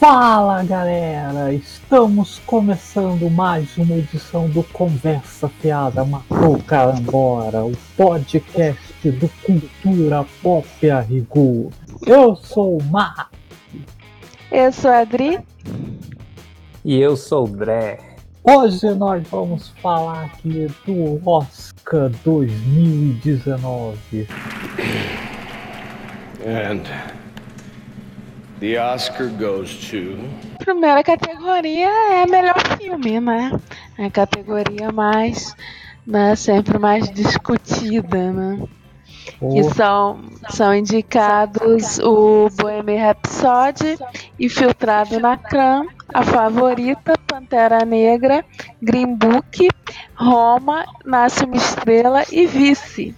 Fala galera, estamos começando mais uma edição do Conversa Fiada Matou Carambora, o podcast do Cultura Pop a Rigor. Eu sou o Mar. Eu sou a Adri. E eu sou o Dré. Hoje nós vamos falar aqui do Oscar 2019. And the Oscar goes to. Primeira categoria é melhor filme, né? É a categoria mais, né, sempre mais discutida, né? Que são, são indicados o Bohemian Rhapsody, Infiltrado na Cram, A Favorita, Pantera Negra, Green Book, Roma, Nasce uma Estrela e Vice.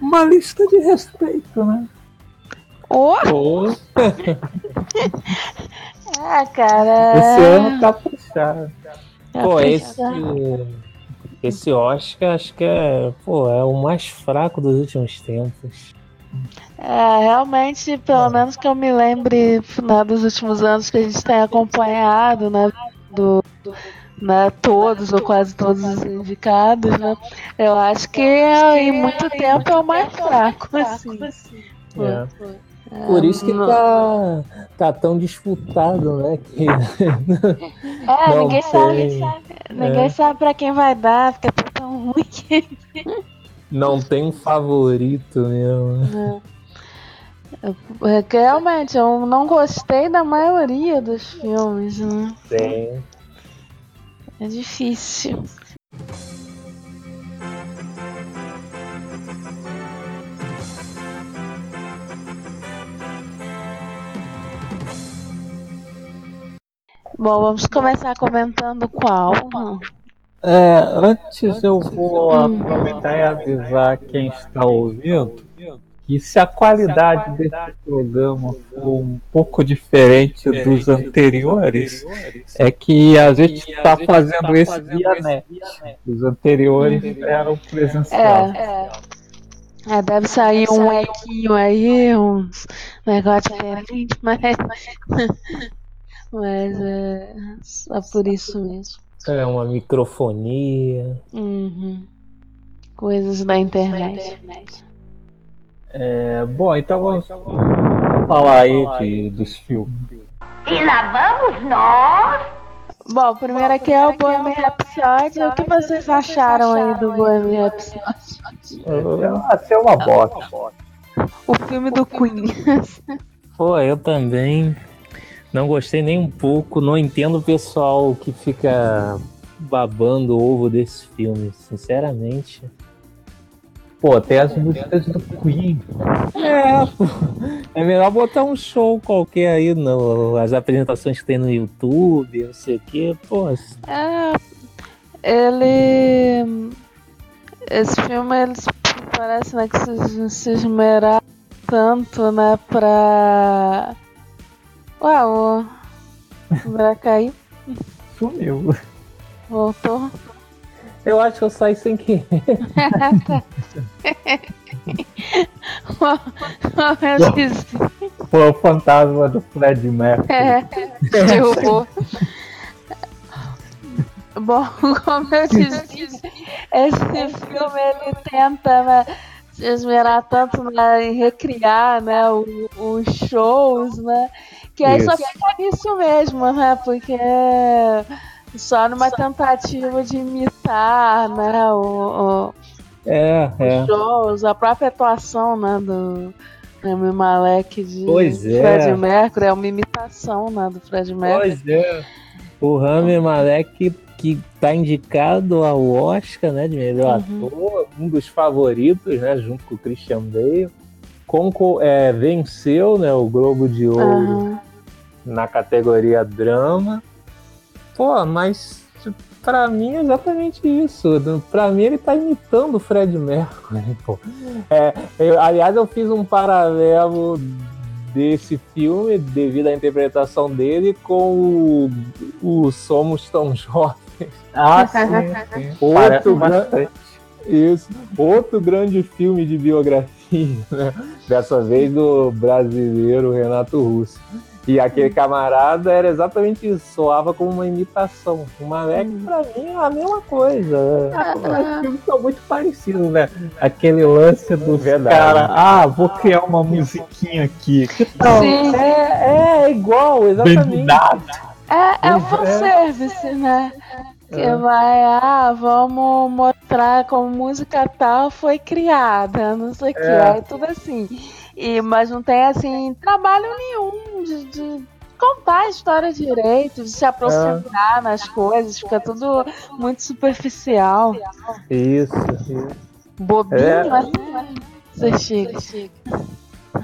Uma lista de respeito, né? Oh! Pô, Ah, cara. Esse ano tá puxado. tá pô, puxado. esse, esse Oscar acho que é, pô, é o mais fraco dos últimos tempos. É, realmente, pelo menos que eu me lembre né, dos últimos anos que a gente tem acompanhado, né, do, né, todos ou quase todos os indicados, né, eu acho que em muito tempo é o mais fraco, assim. É. Por isso que não- tá, tá tão disputado, né? Que É, não ninguém tem- sabe, ninguém sabe pra quem vai dar, porque tá tão ruim que não tem um favorito mesmo. É realmente eu não gostei da maioria dos filmes, né? Tem. É difícil. Bom, vamos começar comentando qual. É, antes eu vou aproveitar e avisar quem está ouvindo que se a qualidade desse programa for um pouco diferente dos anteriores, é que a gente está fazendo esse via net. Os anteriores eram presenciais. É, é, deve sair um equinho aí, um negócio diferente, mas. Mas é só por isso mesmo. É uma microfonia. Uhum. Coisas da internet. É, bom, então vamos falar aí de, dos filmes. E lá vamos nós. Bom, o primeiro aqui é o Bohemian Rhapsody. O que vocês acharam aí do Bohemian Rhapsody? Vai ser uma bosta. O filme do Queen. Pô, eu também não gostei nem um pouco. Não entendo o pessoal que fica babando o ovo desse filme, sinceramente. Pô, tem as músicas do Queen. É, pô. É melhor botar um show qualquer aí, no, as apresentações que tem no YouTube, não sei o que. Pô, É, ele. Esse filme, eles parece né, que se, se esmeraram tanto, né, pra. Ué, o. Vai cair, Sumiu. voltou. Eu acho que eu saí sem querer. Eu disse, Foi o fantasma do Fred Mercury. é, derrubou. Bom, como eu disse, esse filme ele tenta né, se esmerar tanto né, em recriar né, os shows, né? Que aí só Isso. fica nisso mesmo, né? Porque só numa tentativa de imitar né, o, o- É, os é. shows, a própria atuação né, do Rami Malek de Pois é. Fred Mercury, é uma imitação né, do Fred Mercury. Pois é. O Rami Malek, que tá indicado ao Oscar, né, de melhor ator, um dos favoritos, né, junto com o Christian Bale. Conco, é, venceu né, o Globo de Ouro Aham. na categoria drama. Pô, mas pra mim é exatamente isso. Pra mim ele tá imitando o Fred Mercury, pô. É, eu, aliás, eu fiz um paralelo desse filme, devido à interpretação dele, com o, o Somos Tão Jovens. Ah, sim, sim. Outro, gran... Isso. Outro grande filme de biografia, né? dessa vez do brasileiro Renato Russo. E aquele camarada era exatamente isso, soava como uma imitação. O Malek, hum. pra mim, é a mesma coisa. Os filmes são muito parecidos, né? Aquele lance do cara, ah, vou criar uma musiquinha aqui. Que tal? Sim. É, é igual, exatamente. É, é um fanservice, né? Que é. vai, ah, vamos mostrar como música tal foi criada, não sei o que, é. é tudo assim. E, mas não tem, assim, trabalho nenhum de, de contar a história direito, de se aproximar é. nas coisas, fica tudo muito superficial. Isso, isso. Bobinho, é. mas você chega.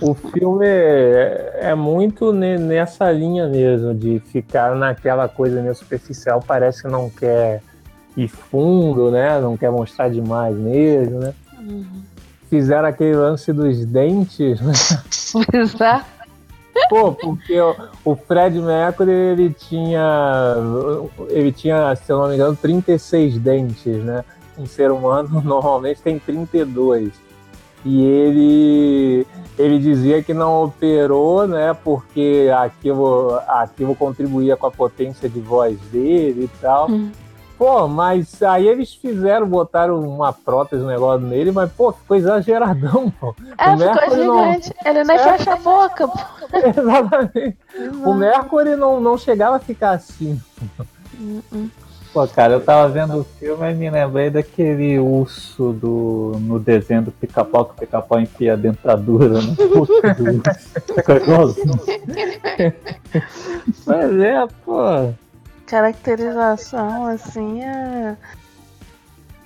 O filme é, é muito nessa linha mesmo, de ficar naquela coisa meio superficial, parece que não quer ir fundo, né? Não quer mostrar demais mesmo, né? Uhum fizeram aquele lance dos dentes, né? Exato. Pô, porque o, o Fred Mercury, ele tinha, ele tinha, se eu não me engano, 36 dentes, né? Um ser humano normalmente tem 32. E ele, ele dizia que não operou, né? Porque aquilo, aquilo contribuía com a potência de voz dele e tal. Hum. Pô, mas aí eles fizeram, botaram uma prótese, um negócio nele, mas, pô, ficou exageradão, pô. É, o ficou gigante. Não... Ele nem é. fecha a boca, pô. Exatamente. O Mercury não, não chegava a ficar assim. Uh Pô, cara, eu tava vendo o filme e me lembrei daquele urso do, no desenho do pica-pau, que o pica-pau enfia a dentadura no puto do urso. Mas é, pô caracterização assim é...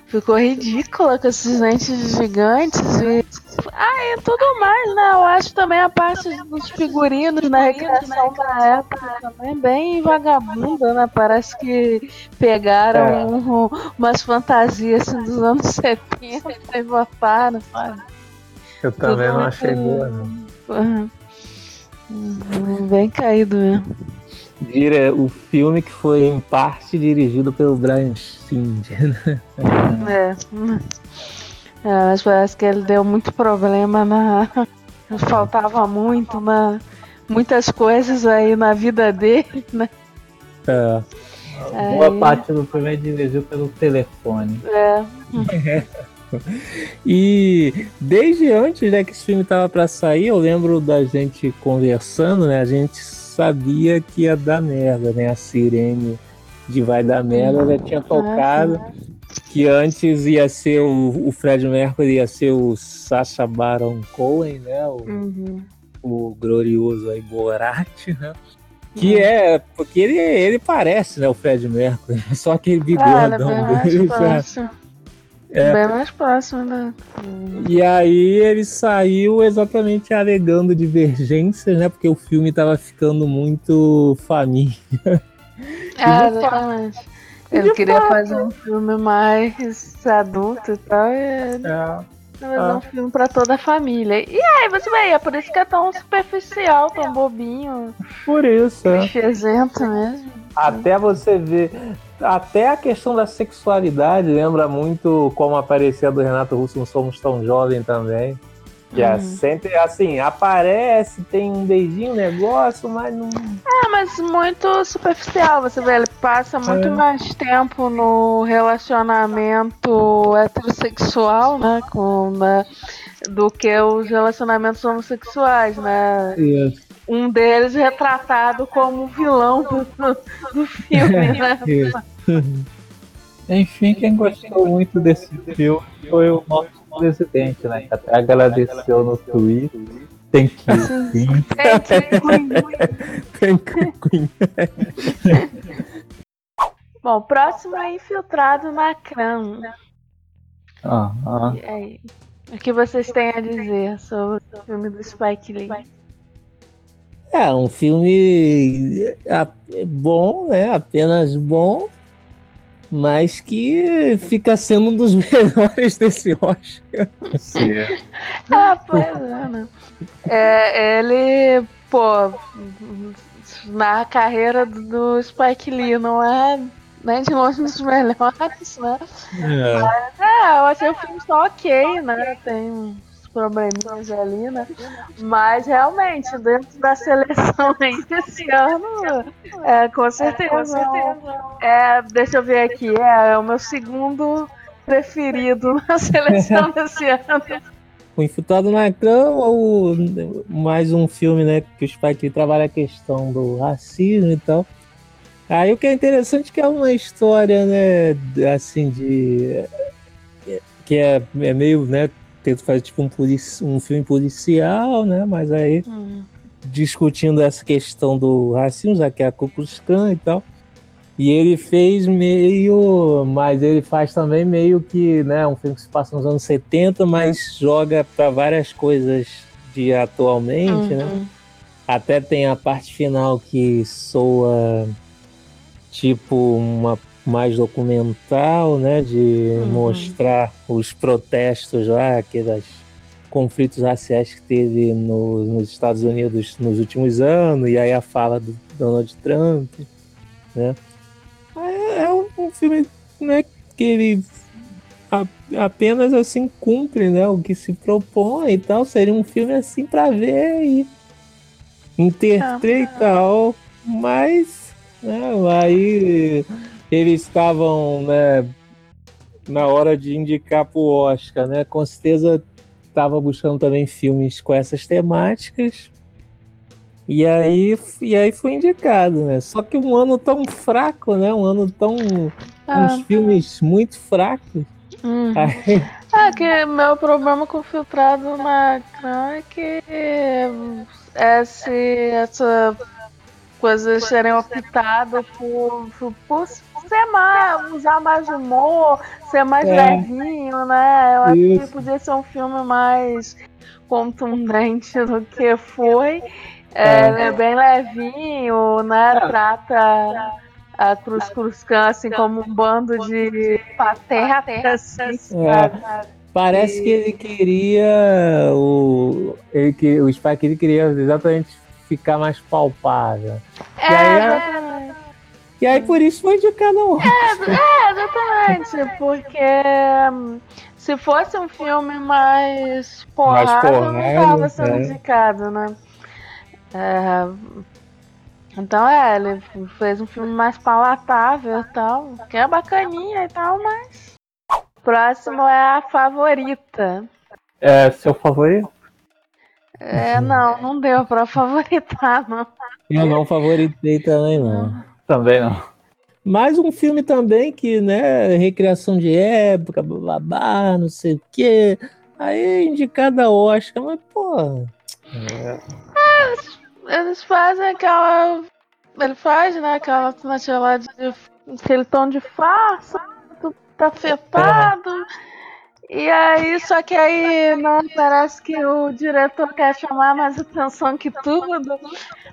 ficou ridícula com esses dentes gigantes e ah, e tudo mais, né? Eu acho também a parte dos figurinos na recreação da época também bem vagabunda, né? Parece que pegaram é. um, umas fantasias assim, dos anos 70 e botaram, sabe? Eu também tudo não achei boa, não. Uhum. Bem caído mesmo vira o filme que foi em parte dirigido pelo Brian Singer. Né? É. é. Mas parece que ele deu muito problema na. Faltava muito na. Muitas coisas aí na vida dele, né? É. Boa aí... parte do filme é dirigido pelo telefone. É. E desde antes né, que esse filme tava para sair, eu lembro da gente conversando, né? A gente sabia que ia dar merda, né? A sirene de vai dar merda já tinha tocado. Que antes ia ser o, o Fred Mercury, ia ser o Sacha Baron Cohen, né? O, uhum. o glorioso aí Borat, né? Que uhum. é, porque ele, ele parece, né, o Fred Mercury, só aquele bigodão ah, dele. É. Bem mais próximo, né? E aí ele saiu exatamente alegando divergências, né? Porque o filme tava ficando muito família. É, exatamente. Ele queria fazer um filme mais adulto e tal. E... É. Fazer ah. um filme pra toda a família. E aí, você vê, é por isso que é tão superficial, tão bobinho. Por isso, é. mesmo. Até você ver até a questão da sexualidade lembra muito como aparecia do Renato Russo no Somos Tão Jovem também. Que é uhum. sempre assim, aparece, tem um beijinho, negócio, mas não. É, mas muito superficial, você vê, ele passa muito é. mais tempo no relacionamento heterossexual, né? Com, né, do que os relacionamentos homossexuais, né? Isso um deles retratado como vilão do, do filme, né? Enfim, quem gostou muito desse filme foi o nosso presidente, né? Que até agradeceu no Twitter. Tem que vir. Tem que Bom, próximo é Infiltrado na Cram. Ah, ah. E aí? O que vocês têm a dizer sobre o filme do Spike Lee? É um filme a- bom, né? Apenas bom, mas que fica sendo um dos melhores desse Oscar. Sim. Ah, pois é, né? É, ele, pô, na carreira do Spike Lee não é nem de longe dos melhores, né? É. É, eu achei o filme só ok, né? Tem probleminhas ali, né? Mas realmente, dentro da seleção aí desse ano, é, com certeza. É, deixa eu ver aqui, é, o meu segundo preferido na seleção desse ano. O Infiltrado na Clã ou mais um filme, né? Que o Spike trabalha a questão do racismo e tal. Aí o que é interessante é que é uma história, né? Assim, de. Que é, é meio, né? Tento fazer tipo um, um filme policial, né? Mas aí discutindo essa questão do racismo, já que é a Klan e tal. E ele fez meio, mas ele faz também meio que, né, um filme que se passa nos anos 70, mas joga para várias coisas de atualmente, né? Uhum. Até tem a parte final que soa tipo uma mais documental, né, de mostrar os protestos lá, aqueles conflitos raciais que teve no- nos Estados Unidos nos últimos anos, e aí a fala do Donald Trump, né? É, é um, um filme né, que ele a- apenas assim cumpre né, o que se propõe e tal. Seria um filme assim para ver e interpretar e tal, mas né, aí eles estavam né, na hora de indicar pro Oscar, né? Com certeza estava buscando também filmes com essas temáticas. E aí, e aí foi indicado, né? Só que um ano tão fraco, né? Um ano tão. Ah. uns filmes muito fracos. Uhum. Aí, É que meu problema com o filtrado na Cran é que esse, essa coisa optado por, por, por ser mais, usar mais humor, ser mais É. levinho, né? Eu acho que podia ser um filme mais contundente do que foi. É, É. é bem levinho, né? Trata a Cruz Cruz Khan assim como um bando de patetas. assim, É. parece que ele queria. O, ele, que- o Spike ele queria exatamente ficar mais palpável. É, aí, exatamente. E aí por isso foi indicado ao Oscar. É, exatamente, porque hum, se fosse um filme mais porrada, não porrada, tava sendo é. indicado, né? É, então é, ele fez um filme mais palatável e tal, que é bacaninha e tal, mas. Próximo é a favorita. É seu favorito? É, não, não deu pra favoritar, não. Eu não favoritei também, não. Também não. Mais um filme também que, né, recriação de época, babá, não sei o quê. Aí indicada ao Oscar, mas, pô. Eles fazem aquela. Ele faz, né? Aquela alternativa lá de. aquele tom de farsa, tá afetado. E aí, só que aí, parece que o diretor quer chamar mais atenção que tudo.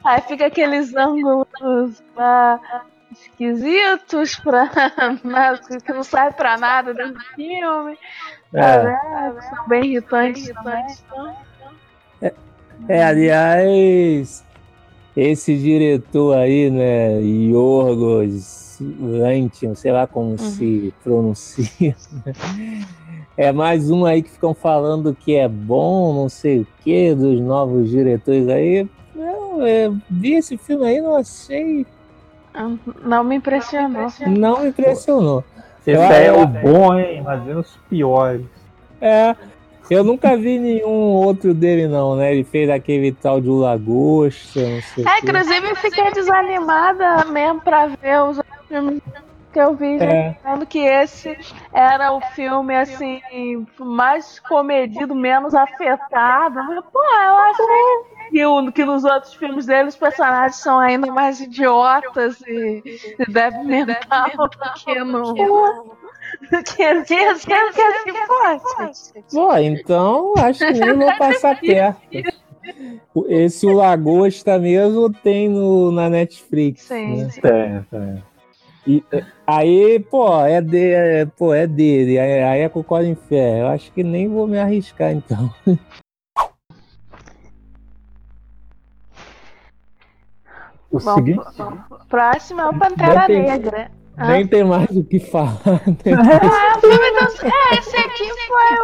Aí fica aqueles ângulos né, esquisitos pra, né, que não serve pra nada do filme. É. né, que são bem irritantes também. É, aliás, esse diretor aí, né, Yorgos Lanthimos, sei lá como se pronuncia, né? É mais um aí que ficam falando que é bom, não sei o que, dos novos diretores aí. Eu, é, vi esse filme aí, não achei, Não me impressionou. não me impressionou. Esse aí é o bom, hein? Imagina os piores. É, eu nunca vi nenhum outro dele não, né? Ele fez aquele tal de O Lagosta, não sei o É, quê. inclusive eu fiquei desanimada mesmo pra ver os outros filmes que eu vi, já É. dizendo que esse era o filme, assim, mais comedido, menos afetado. Mas, pô, eu achei que, o- que nos outros filmes dele os personagens são ainda mais idiotas e, e débil mental do que no... Que, que, que, que. Pô, então acho que nem vou passar perto. Esse O Lagosta mesmo tem no, na Netflix. Sim, né? sim. Tem, tem. E, aí, pô, é, de, é, pô, é dele. Aí aí é com o Colin Farrell. Eu acho que nem vou me arriscar, então. O Bom, seguinte. Próximo é o Pantera tem- Negra. Ah. Nem tem mais o que falar. né? Ah, o filme do... É, esse aqui foi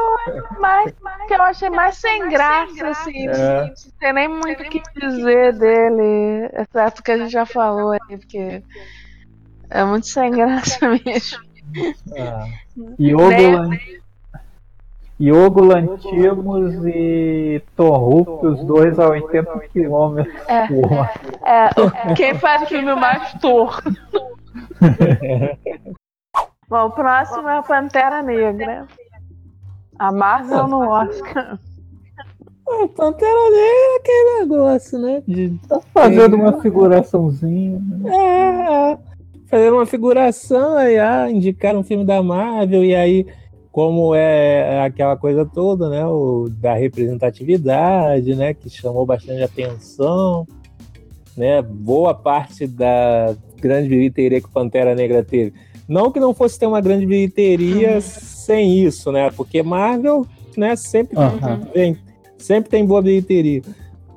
o mais, que eu achei mais sem graça, assim. É. Não tem nem muito o que dizer dele, exceto o que a gente já falou aí, porque é muito sem graça mesmo. Ah, Né? Lan... Iogo Lantimos e Torrup, os dois a 80 km É. por hora. É, quem faz o filme mais torto. Bom, o próximo é a Pantera Negra. A Marvel no Oscar. o Pantera Negra é aquele negócio, né? De Tá fazendo uma figuraçãozinha. né? É, é. Fazer uma figuração, aí ah, indicaram um filme da Marvel, e aí, como é aquela coisa toda, né? O, da representatividade, né? Que chamou bastante atenção, né? Boa parte da grande bilheteria que Pantera Negra teve. Não que não fosse ter uma grande bilheteria sem isso, né? Porque Marvel, né, sempre Aham. tem, sempre tem boa bilheteria.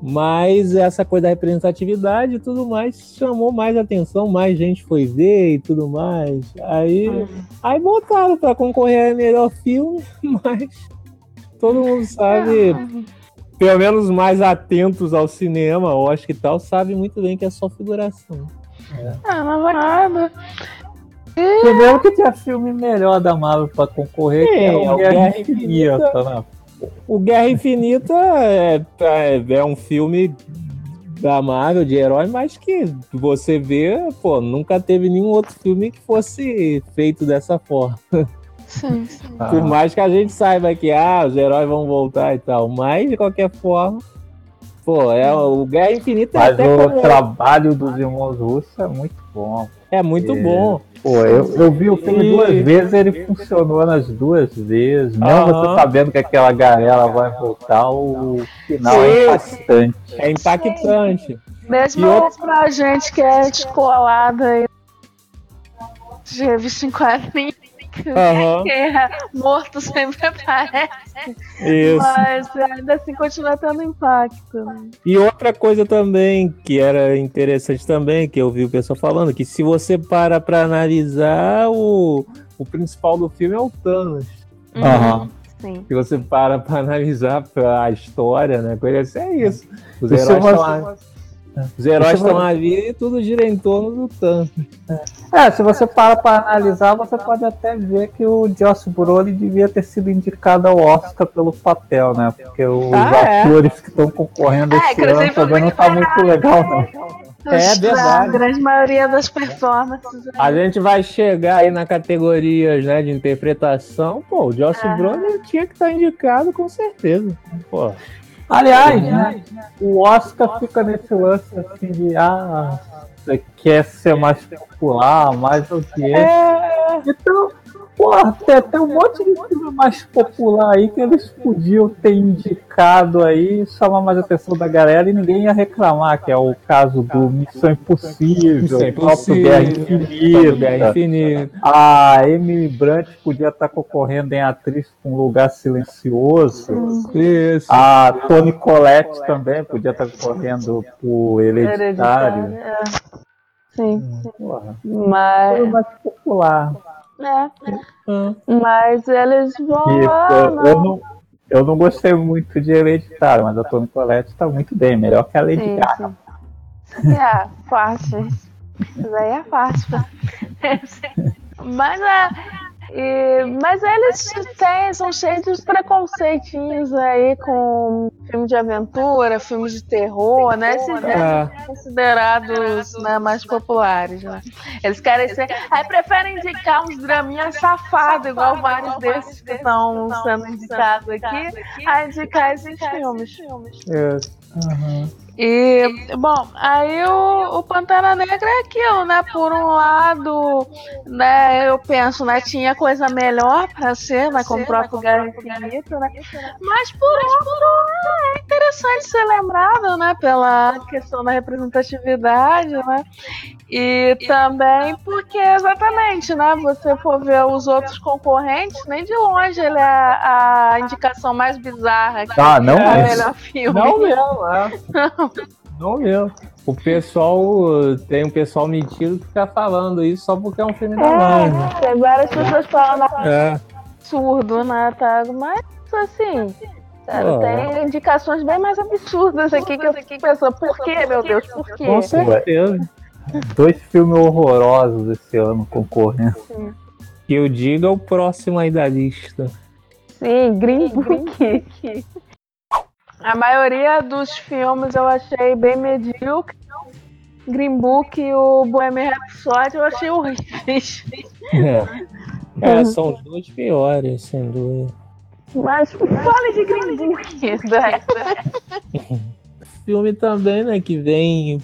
Mas essa coisa da representatividade e tudo mais chamou mais atenção, mais gente foi ver e tudo mais. Aí, aí botaram para concorrer a melhor filme, mas todo mundo sabe, pelo menos mais atentos ao cinema, Oscar e tal, sabe muito bem que é só figuração. Ah, não vai nada. Primeiro que tinha filme melhor da Marvel pra concorrer, que É, é é o Guerra Infinita, né? O Guerra Infinita é, é, é um filme da Marvel, de herói, mas que você vê, pô, nunca teve nenhum outro filme que fosse feito dessa forma. Sim, sim. Ah. Por mais que a gente saiba que ah, os heróis vão voltar e tal, mas de qualquer forma, pô, é o Guerra Infinita é Mas até o como- trabalho dos irmãos russos é muito bom. É muito É. bom. Pô, eu, eu vi o filme E- duas vezes, ele funcionou nas duas vezes. Mesmo Aham. você sabendo que aquela galera vai voltar, o final é Sim. impactante. É impactante. Mesmo E outro- pra gente que é descolada aí de revista em quadrinhos, Aham, que é morto sempre aparece, isso. mas ainda assim continua tendo impacto. E outra coisa também que era interessante também, que eu vi o pessoal falando, que se você para pra analisar, o, o principal do filme é o Thanos. Aham. Sim. Se você para pra analisar a história, né? Coisa assim, é isso. Os heróis é estão uma- Os heróis é estão uma- ali e tudo gira em torno do Thanos. É, se você para pra analisar, você pode até ver que o Josh Brolin devia ter sido indicado ao Oscar pelo papel, né? Porque os Ah, é? atores que estão concorrendo É, esse ano também não tá muito legal, não. É A verdade. grande maioria das performances. A gente vai chegar aí na categoria né, de interpretação. Pô, o Josh Ah. Brolin tinha que estar indicado com certeza. Pô, Aliás, né, o Oscar fica nesse lance assim de ah, você quer ser mais popular, mais audiência. é, Então, porra, tem, tem um monte de filme mais popular aí que eles podiam ter indicado aí, chamar mais a atenção da galera e ninguém ia reclamar, que é o caso do Missão Impossível, Missão o próprio Guerra Impossível, Guerra Infinita. Infinita. A Emily Brunt podia estar concorrendo em atriz com Lugar Silencioso. Isso. A Toni Collette também podia estar correndo por Hereditário. Hereditário, é. Sim, Porra, mas. foi mais popular. É, Ah. mas eles vão E, lá. eu, não- eu não, eu não gostei muito de Hereditário, mas a Toni Collette tá muito bem, melhor que a Lady Sim, Gaga. sim. É, fácil. Isso aí é fácil. mas é. E- mas eles têm, são cheios de preconceitinhos aí com filme de aventura, filmes de terror, né? Esses ser considerados né, mais populares, né? Eles querem ser. Aí preferem indicar uns draminhas safados, igual vários desses que estão sendo indicados aqui, a indicar esses filmes. É. E, bom, aí o, o Pantera Negra é aquilo, né? Por um lado, né, eu penso, né, tinha coisa melhor pra ser, né, como o próprio Guerra Infinita, né? Mas por outro, é interessante ser lembrado, né, pela questão da representatividade, né? E também porque, exatamente, né, você for ver os outros concorrentes, nem de longe ele é a indicação mais bizarra que Ah, não é é. o melhor filme. Não mesmo, é. Não mesmo. O pessoal, tem um pessoal mentido que fica falando isso só porque é um filme da Marvel. Tem várias pessoas falando É. absurdo, né, Thiago? Mas, assim, cara, Pô. tem indicações bem mais absurdas aqui que eu fico pensando, por quê, meu Deus, por quê? Com certeza. Dois filmes horrorosos esse ano concorrendo. Que eu diga o próximo aí da lista. Sim, Green Book. A maioria dos filmes eu achei bem medíocre. Green Book e o Bohemian Rhapsody eu achei horríveis. É. É, são os dois piores, sem dúvida. Mas fale de Green Book, né? Filme também, né, que vem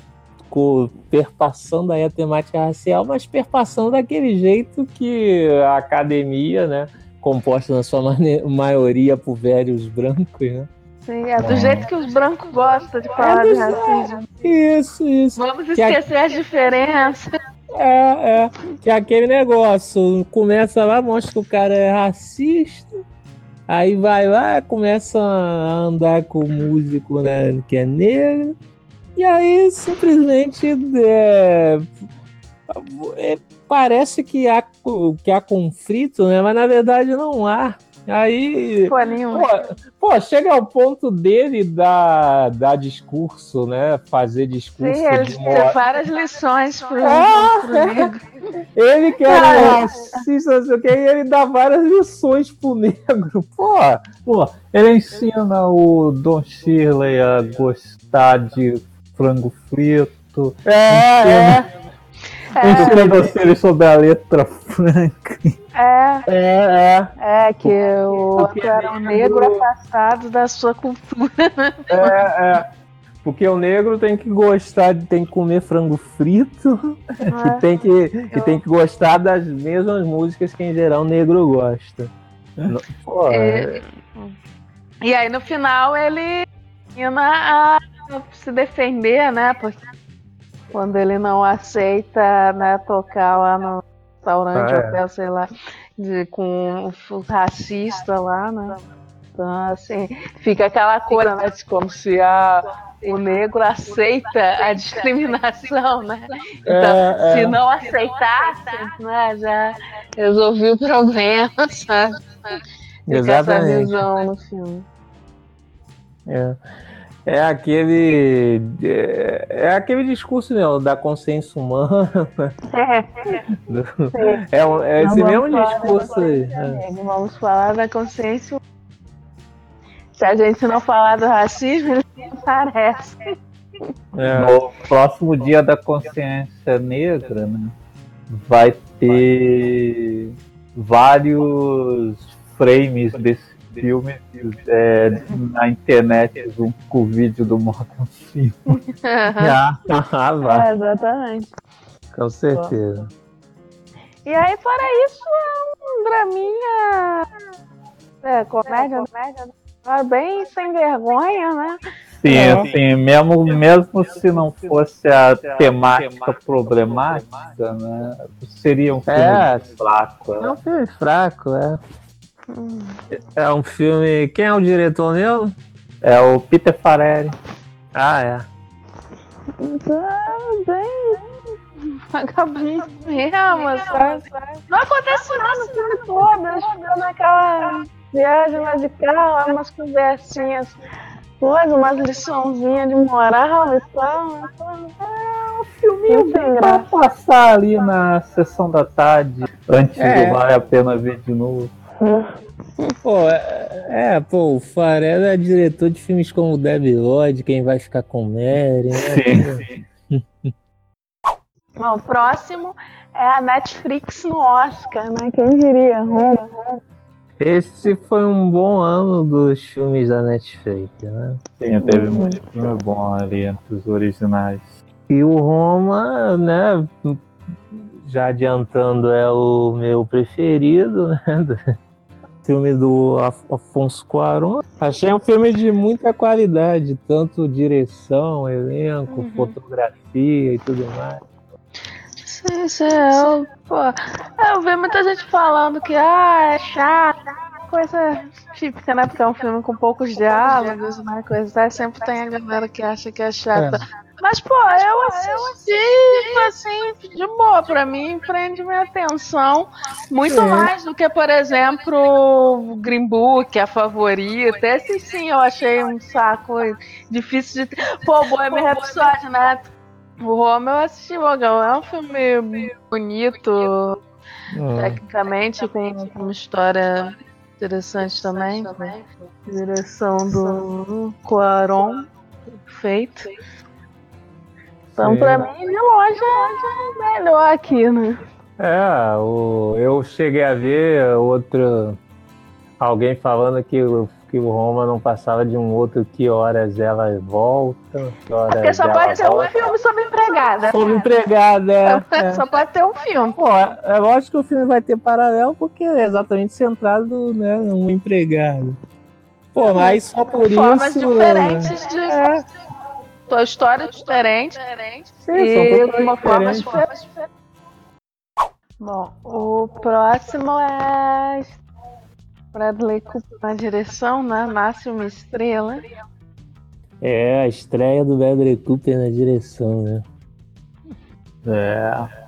co- perpassando aí a temática racial, mas perpassando daquele jeito que a academia, né, composta na sua maioria por velhos brancos, né? Sim, é do jeito que os brancos gostam de falar de racismo. Isso, isso. Vamos Que a- esquecer as diferenças. É, é. Que é aquele negócio. Começa lá, mostra que o cara é racista. Aí vai lá, começa a andar com o músico né, que é negro. E aí simplesmente é, é, parece que há, que há conflito, né? Mas na verdade não há. Aí. Pô, chega ao ponto dele dar, dar discurso, né? Fazer discurso Sim, têm moral. várias lições pro, Ah, pro negro. Ele que era racista, não sei o que, e ele dá várias lições pro negro. Pô, Pô, ele ensina o Don Shirley a gostar de frango frito. é, é, Ensina você sobre a letra franca. É, é, é, é que o outro era um negro afastado da sua cultura. é, é. Porque o negro tem que gostar, de, tem que comer frango frito e, tem que, e tem que gostar das mesmas músicas que em geral o negro gosta. Pô, É. E aí no final ele ensina a se defender, né? Porque quando ele não aceita né, tocar lá no restaurante, Ah, é. hotel, sei lá, de, com o racista lá, né? Então, assim, fica aquela coisa, né? de Como se a, o negro aceita a discriminação, né? Então, É, é. se não aceitasse, né, já resolvi o problema, sabe? Fica essa Exatamente. visão no filme. É. É aquele. É, é aquele discurso mesmo, da consciência humana. do- é, um- é esse Não mesmo discurso aí. é. Amigo, Vamos falar da consciência. Se a gente não falar do racismo, ele aparece. É. No próximo dia da consciência negra, né, vai ter vários frames desse filme é, na internet junto com o vídeo do Morgan Freeman. É, exatamente. com certeza. E aí, fora isso, é um draminha. É, comédia, comédia. é Bem sem vergonha, né? Sim, É. assim, mesmo, mesmo se não fosse a temática problemática, né, seria um filme É. fraco. É né? um filme fraco, é. É um filme. Quem é o diretor mesmo? É o Peter Farrelly. Ah, é. Tá bem vagabundo mesmo, sabe? Não acontece nada no filme todo, eles ficam naquela viagem radical, é umas conversinhas, coisa, umas liçãozinhas de moral e tal. É um filminho Pra graça. passar ali na sessão da tarde, antes É. do Vale a Pena Ver de novo. Pô, é, é, pô, o Farelo é diretor de filmes como Debbie Lloyd, Quem Vai Ficar com Mary, né? Sim. Bom, o próximo é a Netflix no Oscar, né? Quem diria? Hum. Esse foi um bom ano dos filmes da Netflix, né? Sim, teve muito filme bom ali entre os originais. E o Roma, né? Já adiantando, é o meu preferido, né? Filme do Afonso Cuarón. Achei um filme de muita qualidade, tanto direção, elenco, uhum. fotografia e tudo mais. Sim, sim, eu, pô, eu vi muita gente falando que ah, é chato, coisa típica, né? Porque é um filme com poucos diálogos, né? Coisa, é, sempre tem a galera que acha que é chata. É. Mas, pô, eu assisti, assim, de boa. Pra mim, prende minha atenção muito sim. mais do que, por exemplo, o Green Book, a favorita. Esse sim eu achei um saco difícil de. Pô, Bohemian Rhapsody, né? O Roma eu assisti, Mogão. É um filme bonito, ah. tecnicamente, com uma história interessante também. Direção do Cuaron, feito. Então, pra mim, de longe é melhor aqui, né? É, o, eu cheguei a ver outro. Alguém falando que o, que o Roma não passava de um outro que horas ela volta. Que horas Porque só pode ter um filme sobre empregada. Sobre empregada, é. é. Só pode ter um filme. Pô, é, é lógico que o filme vai ter paralelo porque é exatamente centrado né, num empregado. Pô, mas só por Formas isso. diferentes de. É tua história diferente. Sim, e de uma forma diferente. Bom, o próximo é Bradley Cooper na direção, né? Nasce uma estrela. É, a estreia do Bradley Cooper na direção, né? É.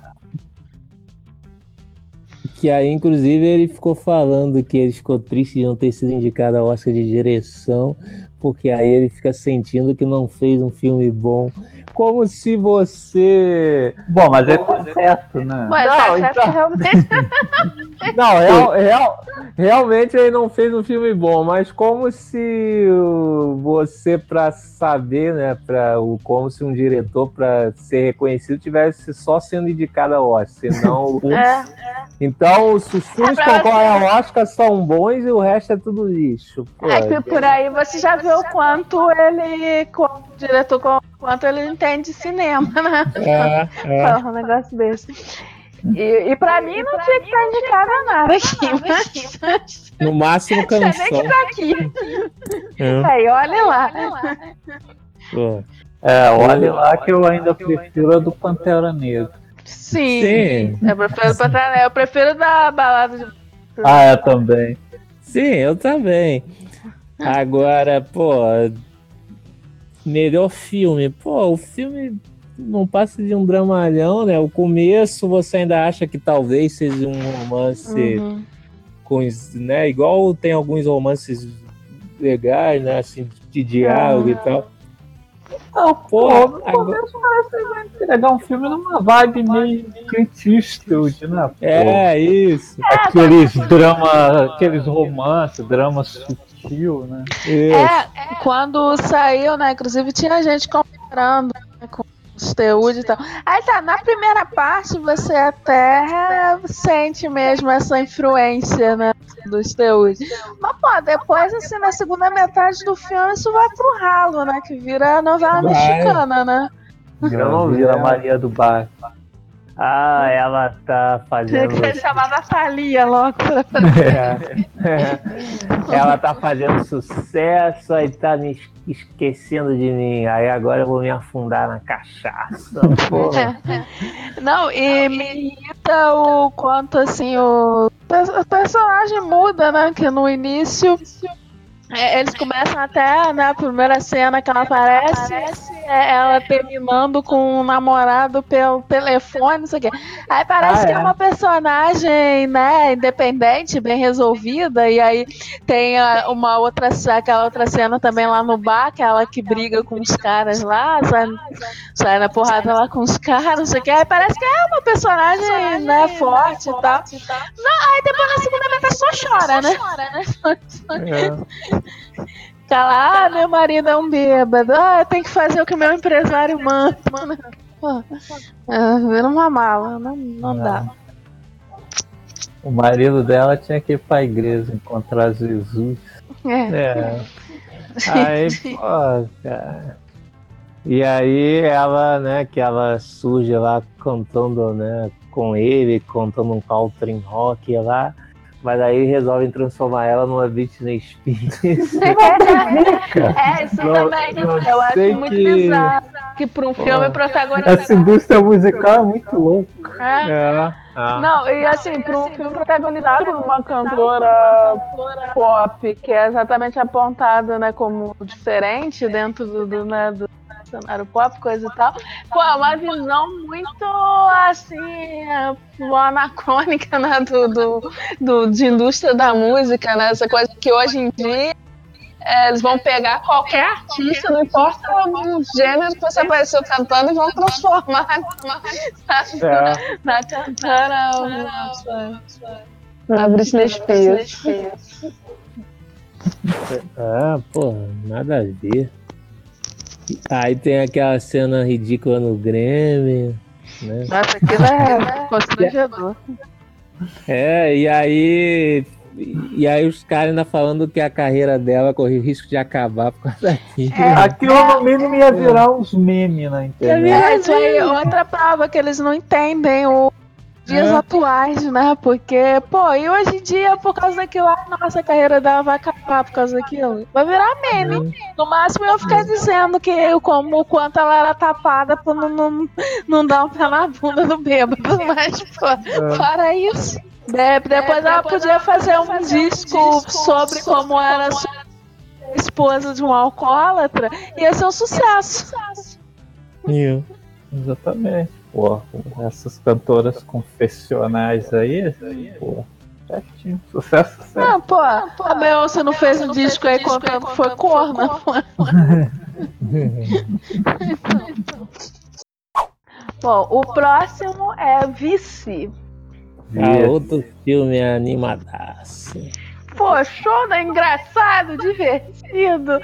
Que aí, inclusive, ele ficou falando que ele ficou triste de não ter sido indicado ao Oscar de direção, porque aí ele fica sentindo que não fez um filme bom. Como se você. Bom, mas é certo, né? Mas não, é então... realmente. não, real, real, realmente ele não fez um filme bom, mas como se você, para saber, né, para o como se um diretor, para ser reconhecido, tivesse só sendo indicado ao Oscar, senão. é. Então, os filmes é que concorrem ao Oscar são bons e o resto é tudo lixo. Pô, é que por aí você já viu o quanto ele, o diretor, quanto ele entende de cinema, né? É, é. Falar um negócio desse. E, e pra mim não tinha que estar indicado a nada aqui, mas... No máximo canção. Tinha nem que tá aqui. É. Aí, olha lá. É, olha lá que eu ainda prefiro a do Pantera Negra. Sim. Sim. Eu prefiro, Pantera, eu prefiro da balada de... Ah, eu também. Sim, eu também. Agora, pô, melhor filme. Pô, o filme não passa de um dramalhão, né? O começo você ainda acha que talvez seja um romance uhum. com, né? Igual tem alguns romances legais, né? Assim, de diálogo uhum. e tal. Não, pô, no começo parece que vai entregar um filme numa vibe meio Clint Eastwood, né? Pô. É, isso. Aqueles drama, aqueles romances, drama né? Isso. É, quando saiu, né? Inclusive tinha gente comparando né, com Eastwood e tal. Aí tá, na primeira parte você até sente mesmo essa influência, né? Do Eastwood. Mas, pô, depois, assim, na segunda metade do filme, isso vai pro ralo, né? Que vira novela vai. mexicana, né? Eu não vira Maria do Bar. Ah, ela tá fazendo. Tinha que chamava Thalia logo pra fazer. É. Ela tá fazendo sucesso, aí tá me esquecendo de mim. Aí agora eu vou me afundar na cachaça. Não, e me irrita o quanto assim o, o personagem muda, né? Que no início é, eles começam até, né, a primeira cena que ela aparece, é ela terminando com um namorado pelo telefone, não sei o quê. Aí parece ah, que é. é uma personagem, né, independente, bem resolvida, e aí tem a, uma outra, aquela outra cena também lá no bar, aquela que briga com os caras lá, sai, sai na porrada lá com os caras, não sei o quê. Aí parece que é uma personagem, né, forte e tal. Não, aí depois na segunda metade só chora, né? É. Tá lá, ah, meu marido é um bêbado. Ah, tem que fazer o que meu empresário manda. Pô, é, vira uma mala, não, não dá. O marido dela tinha que ir pra igreja encontrar Jesus. É. É. Aí, pô, cara. E aí ela, né, que ela surge lá cantando, né, com ele, cantando um country rock lá. Mas aí resolvem transformar ela numa Britney Spears. É, isso Não- também. não Eu acho sei muito que- bizarro que para um filme protagonizado. Essa indústria musical é muito louca. É. É. Ah. Não, e assim, para um filme protagonizado por uma cantora pop, que é exatamente apontada né, como diferente dentro do, do, né, do cenário pop, coisa e tal. Pô, é uma visão muito assim, é, anacrônica né, do, do, do- de indústria da música, né? Essa coisa que hoje em dia. é, eles vão pegar qualquer artista, não importa o gênero que você apareceu cantando, e vão transformar sabe? É. na cantora na Britney Spears. Ah, porra, nada a ver. Aí tem aquela cena ridícula no Grêmio, né? Nossa, aquilo é constrangedor. É, e aí. E aí os caras ainda falando que a carreira dela corre o risco de acabar por causa daquilo. Aquilo no mínimo ia virar uns memes na internet. É, isso aí é outra prova que eles não entendem os dias É. atuais, né? Porque, pô, e hoje em dia, por causa daquilo, ah, nossa, a carreira dela vai acabar por causa daquilo. Vai virar meme. No máximo eu ficar dizendo que eu, como o quanto ela era tapada por não, não, não dar um pé na bunda do bêbado. Mas, pô, fora isso. de- depois ela podia fazer um disco sobre como era sua esposa de um alcoólatra. Ia ser um sucesso. Viu? Exatamente. Pô, essas cantoras confessionais aí, pô, certinho. Sucesso, sucesso. Ah, pô, a Beyoncé não fez um disco aí contando que foi corna. Bom, o próximo é Vice. Ah, outro filme animadaço. Pô, show da engraçado, divertido.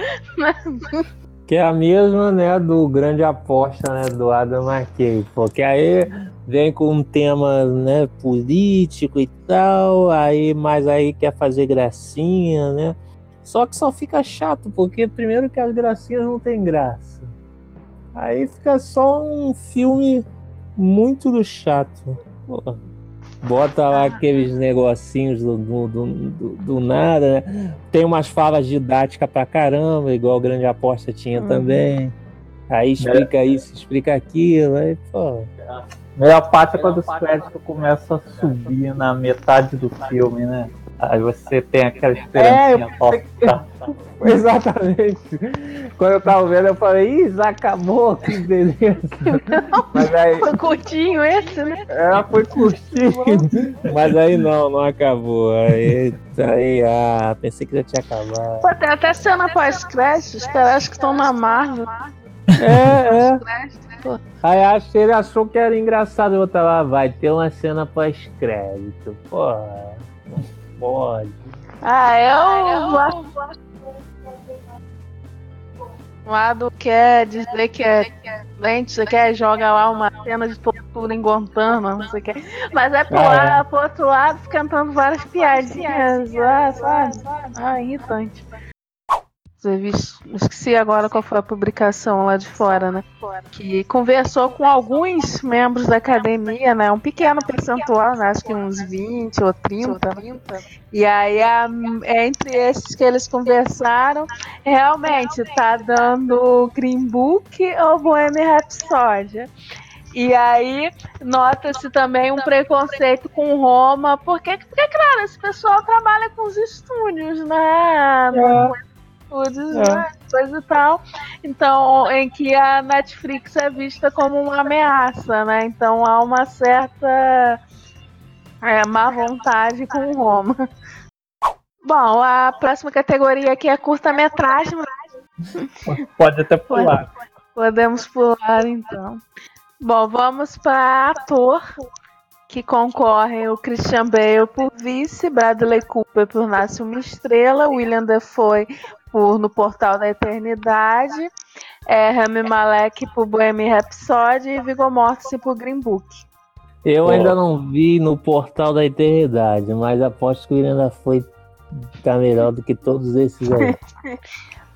Que é a mesma, né, do grande aposta, né, do Adam McKay. Porque aí vem com um tema, né, político e tal, aí, mas aí quer fazer gracinha, né? Só que só fica chato, porque primeiro que as gracinhas não tem graça. Aí fica só um filme muito do chato. Bota lá aqueles negocinhos do, do, do, do- nada, né? Tem umas falas didáticas pra caramba, igual o Grande Aposta tinha também. Aí explica isso, explica aquilo, aí, pô. Melhor parte é quando os créditos começam a subir na metade do filme, né? Aí você tem aquela esperancinha. ó, tá. Exatamente. Quando eu tava vendo, eu falei, ih, já acabou, que beleza. Mas aí, Foi curtinho esse, né? ela foi curtindo. Mas aí não, não acabou. Aí, aí ah, pensei que já tinha acabado. Pô, tem até cena pós-crédito, os caras que estão na Marvel. É, é. Pô. Aí acho que ele achou que era engraçado. Eu tava, vai ter uma cena pós-crédito. Porra, pode. Ah, eu. O lado quer dizer que é doente, você quer joga lá uma cena de tortura em Guantánamo, não sei o que. Mas é pro, Ah, é. lado, pro outro lado cantando várias piadinhas lá, sabe? Ah, irritante. Serviço. Esqueci agora qual foi a publicação lá de fora, né? Que conversou com alguns membros da academia, né? Um pequeno percentual, né? Acho que uns 20 ou 30. né? E aí, a- entre esses que eles conversaram, realmente tá dando Green Book ou Bohemian Rhapsody. E aí, nota-se também um preconceito com Roma, porque, porque, claro, esse pessoal trabalha com os estúdios, né? Estúdios, né? Coisa e tal. Então, em que a Netflix é vista como uma ameaça, né? Então há uma certa é, má vontade com Roma. Bom, a próxima categoria aqui é curta-metragem. Pode até pular. Podemos pular então. Bom, vamos para ator, que concorrem o Christian Bale por Vice, Bradley Cooper por Nasce uma Estrela, William Defoe por No Portal da Eternidade, é, Rami Malek por Bohemian Rhapsody e Viggo Mortensen por Green Book. Eu Pô. ainda não vi no Portal da Eternidade, mas aposto que o William da foi tá melhor do que todos esses aí.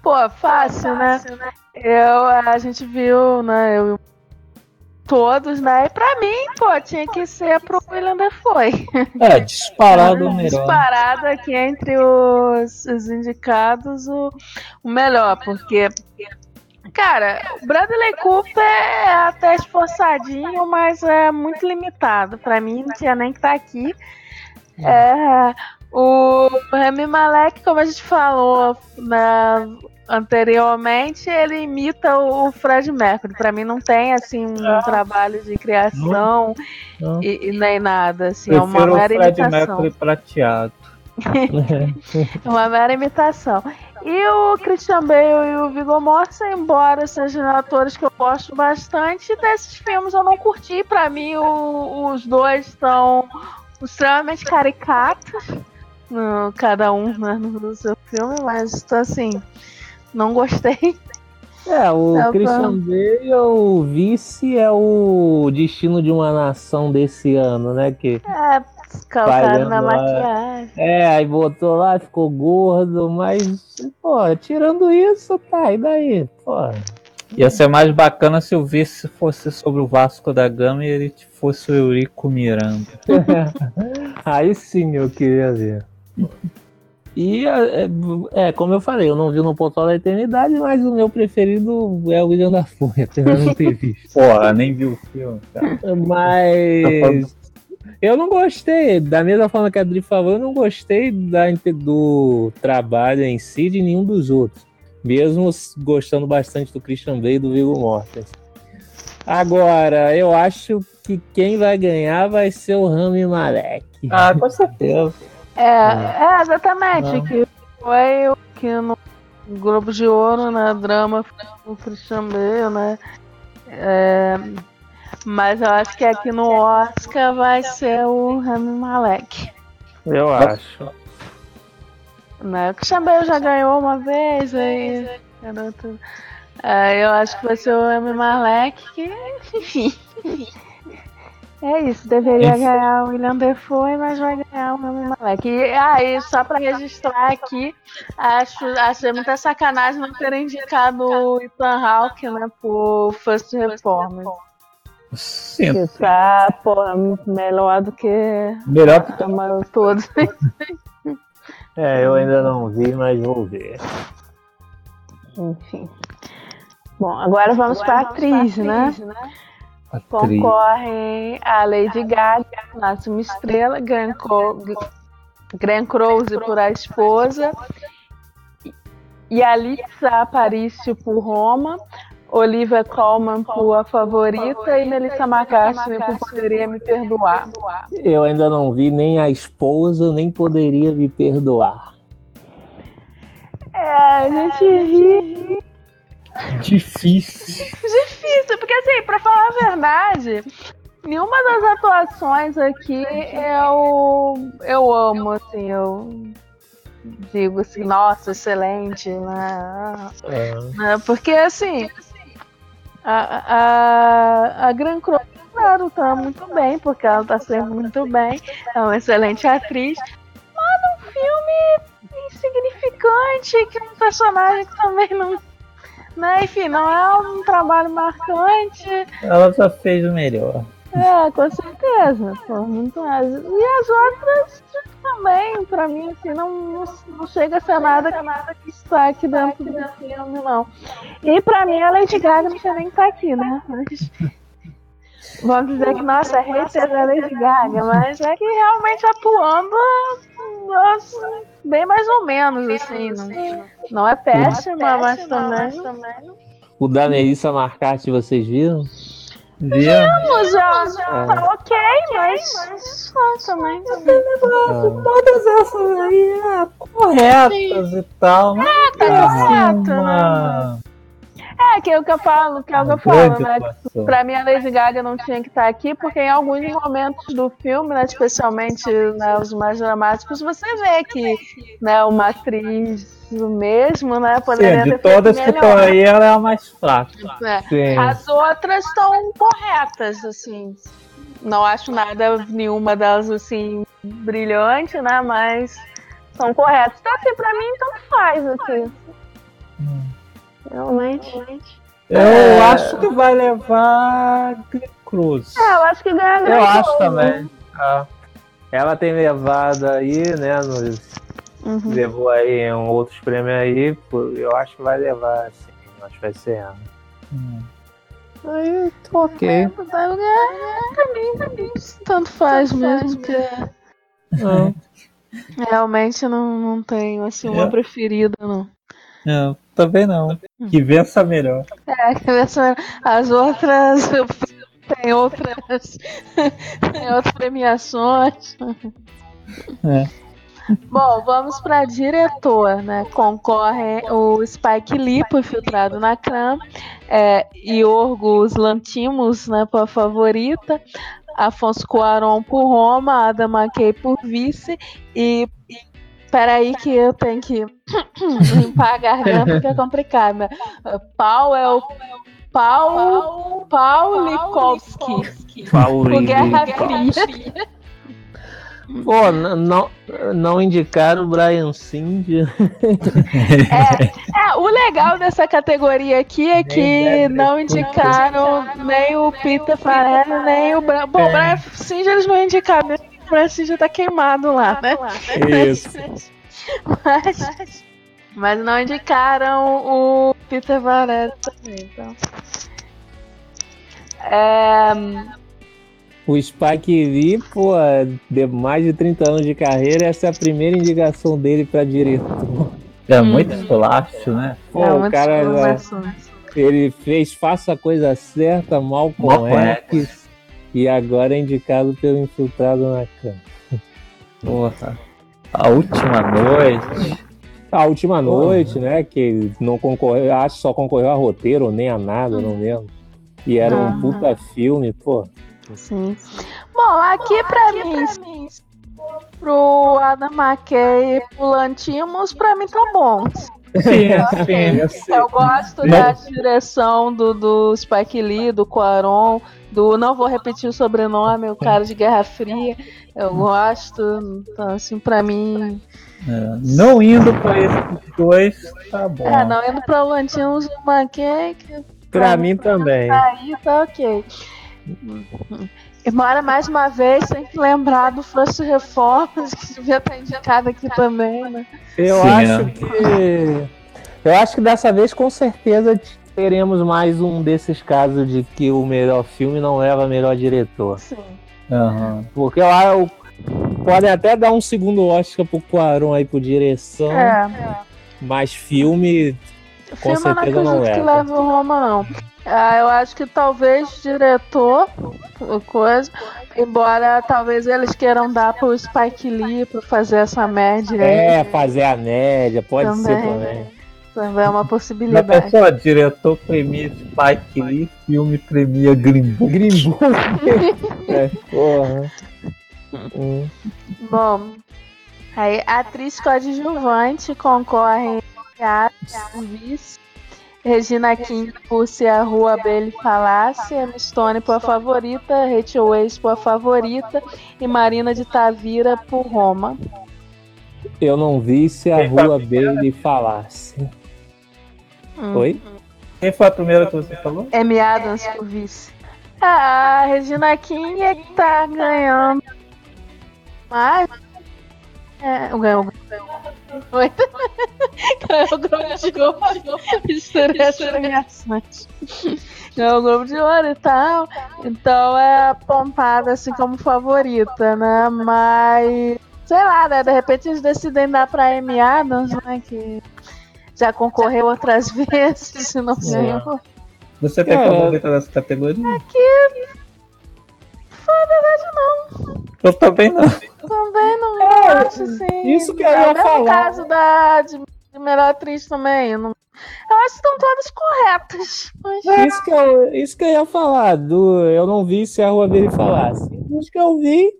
Pô, fácil, né? Eu, a gente viu, né? Eu, todos, né? E pra mim, pô, tinha que ser pro William Defoe. É, disparado o melhor. Disparado aqui entre os, os indicados, o, o melhor, porque. Cara, o Bradley Cooper é até esforçadinho, mas é muito limitado. Pra mim, não tinha nem que estar aqui. É, o Remy Malek, como a gente falou né, anteriormente, ele imita o, Fred Mercury. Pra mim, não tem assim um trabalho de criação Não. e, e nem nada. Assim, é uma Prefiro o mera Fred imitação. Mercury prateado. É uma mera imitação. E o Christian Bale e o Viggo Mortensen, embora sejam atores que eu gosto bastante, desses filmes eu não curti. Pra mim, o- os dois estão extremamente caricatos, no- cada um né, no, no seu filme, mas assim, não gostei. É, o bom. Christian Bale, o vice é o destino de uma nação desse ano, né? Que, É, calcado na lá. maquiagem. é, aí botou lá, ficou gordo, mas, pô, tirando isso, tá, e daí? Pô, Ia ser mais bacana se o vice fosse sobre o Vasco da Gama e ele fosse o Eurico Miranda. aí sim eu queria ver. E, é, é, como eu falei, eu não vi no Portal da Eternidade, mas o meu preferido é o William da Folha, apesar de não ter visto. Porra, nem viu o filme, cara. Mas eu não gostei, da mesma forma que a Adri falou, eu não gostei da, do trabalho em si de nenhum dos outros. Mesmo gostando bastante do Christian Bale e do Viggo Mortensen. Agora, eu acho que quem vai ganhar vai ser o Rami Malek. Ah, com certeza. É, é exatamente. Não. Que foi o que no Globo de Ouro, né? Drama o Christian Bale, né? É, mas eu acho que aqui no Oscar vai ser o Rami Malek. Eu acho. Né? O Christian Bale já ganhou uma vez, aí. garoto. É, eu acho que vai ser o Rami Malek, que, enfim. É isso, deveria Enfim. ganhar o William Defoe, mas vai ganhar o Rami Malek. E aí, só pra registrar aqui, acho, achei muita sacanagem não terem indicado o Ethan Hawke, né, por First Reform. Sim, Que tá, pô, melhor do que melhor que a todos. É, eu ainda não vi, mas vou ver. Enfim. Bom, agora vamos para a atriz, né? Atriz. Concorrem a Lady Gaga, uma Estrela, Glenn Close por A Esposa, e Alissa Aparicio por Roma, Olivia Colman por A Favorita e Melissa McCarthy por Poderia Me Perdoar. Eu ainda não vi nem a esposa, nem poderia me perdoar. É, a gente ri Difícil. difícil, porque assim, pra falar a verdade, nenhuma das atuações aqui eu, eu amo, assim, eu digo assim, nossa, excelente, né? Né, Porque assim, a, a, a Gran Cru, claro, tá muito bem, porque ela tá sempre muito bem, é uma excelente atriz, mas um filme insignificante, que é um personagem que também não. Né? Enfim, não é um trabalho marcante. Ela já fez o melhor. É, com certeza. Pô, muito mais. E as outras também, pra mim, assim, não, não, não chega a ser nada que nada que está aqui dentro do filme, não. E pra mim a Lady Gaga não tinha nem que estar aqui, né? Mas, vamos dizer que, nossa, é hater da Lady Gaga, mas é que realmente atuando nossa, bem mais ou menos, assim. Não, não é péssima, mas também. O da Melissa Marcati, vocês viram? Viu? Já, já tá ok, mas só também. Ah, Todas essas aí é corretas e tal. Mas tá é correto, uma É, que é o que eu falo, que é o que eu falo, né? Pra mim, a Lady Gaga não tinha que estar aqui, porque em alguns momentos do filme, né, especialmente né, os mais dramáticos, você vê que né, uma atriz mesmo, né, poderia Sim, de todas que estão aí, ela é a mais fraca. sim. As outras estão corretas, assim. não acho nada, nenhuma delas assim, brilhante, né? Mas são corretas. Então, assim, pra mim, tanto faz aqui. Realmente. Eu É. acho que vai levar Cruz. É, eu acho que ganha Eu acho também. Ah, ela tem levado aí, né? Nos, Uhum. Levou aí um outros prêmios aí. Eu acho que vai levar, assim. eu Acho que vai ser ela. Hum. Aí, tô ok. Vai ganhar pra mim, pra mim. Tanto faz mesmo, que Não. realmente não, não tenho assim, uma É. preferida, não. Não, também não. Que vença melhor. É, que essa- as outras tem outras tem outras premiações. É. Bom, vamos para diretor, né? Concorrem o Spike Lee por Filtrado na Clã, é, Yorgos Lantimos, né, por favorita, Afonso Cuarón por Roma, Adam McKay por vice e Peraí que eu tenho que limpar a garganta que é complicado. Né? Pau é o Paul Paulikovski. Paulinho. O Guerra Fria. Pô, não, não indicaram o Brian Cindy. É, o legal dessa categoria aqui é que Bradley não indicaram nem o Peter Farrelly, nem o Brian. Bom, o Brian Singer eles não indicaram, né? o Brian Singer tá queimado lá, né? Isso. Mas, mas não indicaram o Peter Farrelly também, então. É, O Spike Lee, pô, de mais de 30 anos de carreira, essa é a primeira indicação dele pra diretor. É muito esculacho, né? Pô, é o cara ele fez Faça a Coisa Certa, Mal com X, e agora é indicado pelo Infiltrado na Cama. Porra. A última noite. A última noite, né? Que não concorreu, acho que só concorreu a roteiro, nem a nada, não lembro. E era um puta filme, pô. Sim. Bom, aqui pra mim, pro Adam McKay e pro Lantimos, pra mim tá bom. Sim, sim. Eu gosto da direção do, do Spike Lee, do Quaron, do. Não vou repetir o sobrenome, o cara de Guerra Fria. Eu gosto. Então, assim, pra mim. É, Não indo pra esses dois, tá bom. É, não indo pra Lantimos e Pra mim também. aí tá ok. Embora, mais uma vez, tem que lembrar do Frost Reformas, que devia estar indicado aqui também, né? Eu Sim, acho é. que. Eu acho que dessa vez com certeza teremos mais um desses casos de que o melhor filme não leva melhor diretor. Sim. Aham. Porque lá eu, podem até dar um segundo Oscar pro Quaron aí por direção, É. mas filme Com filme eu não certeza não acredito que leva. leve o Roma, não. Ah, eu acho que talvez diretor, coisa, embora talvez eles queiram dar pro Spike Lee pra fazer essa média aí. é fazer a média, pode ser Também. também. Também é uma possibilidade. pensou, diretor premia Spike Lee, filme premia. Green Book. é, porra. Hum. Bom, aí atriz coadjuvante concorre a vice. Regina King por ser a Rua Bailey Falácia, Emma Stone por a favorita, Rachel Weisz por a favorita e Marina de Tavira por Roma. Eu não vi se a Quem tá rua? Bailey falasse. Hum. Oi? Quem foi a primeira que você falou? Amy Adams por vice. A Regina King é que tá ganhando mais. É, ganhou. Oi? Ganhou o Globo de Ouro. As premiações. Ganhou o Globo de Ouro e tal. Então é apontada assim como favorita, né? Mas. Sei lá, né? De repente eles decidem dar pra Amy Adams, né? Que já concorreu outras vezes e não ganhou. Você tem favorita dessa categoria? Na verdade, não. Eu também não. Também não acho, assim. isso que eu É ia o mesmo falar. caso da de, de melhor atriz também. Eu, não- eu acho que estão todas corretas. Mas... Isso que, eu, isso que eu ia falar. Do, eu não vi se a rua Bailey falasse. Os que eu vi,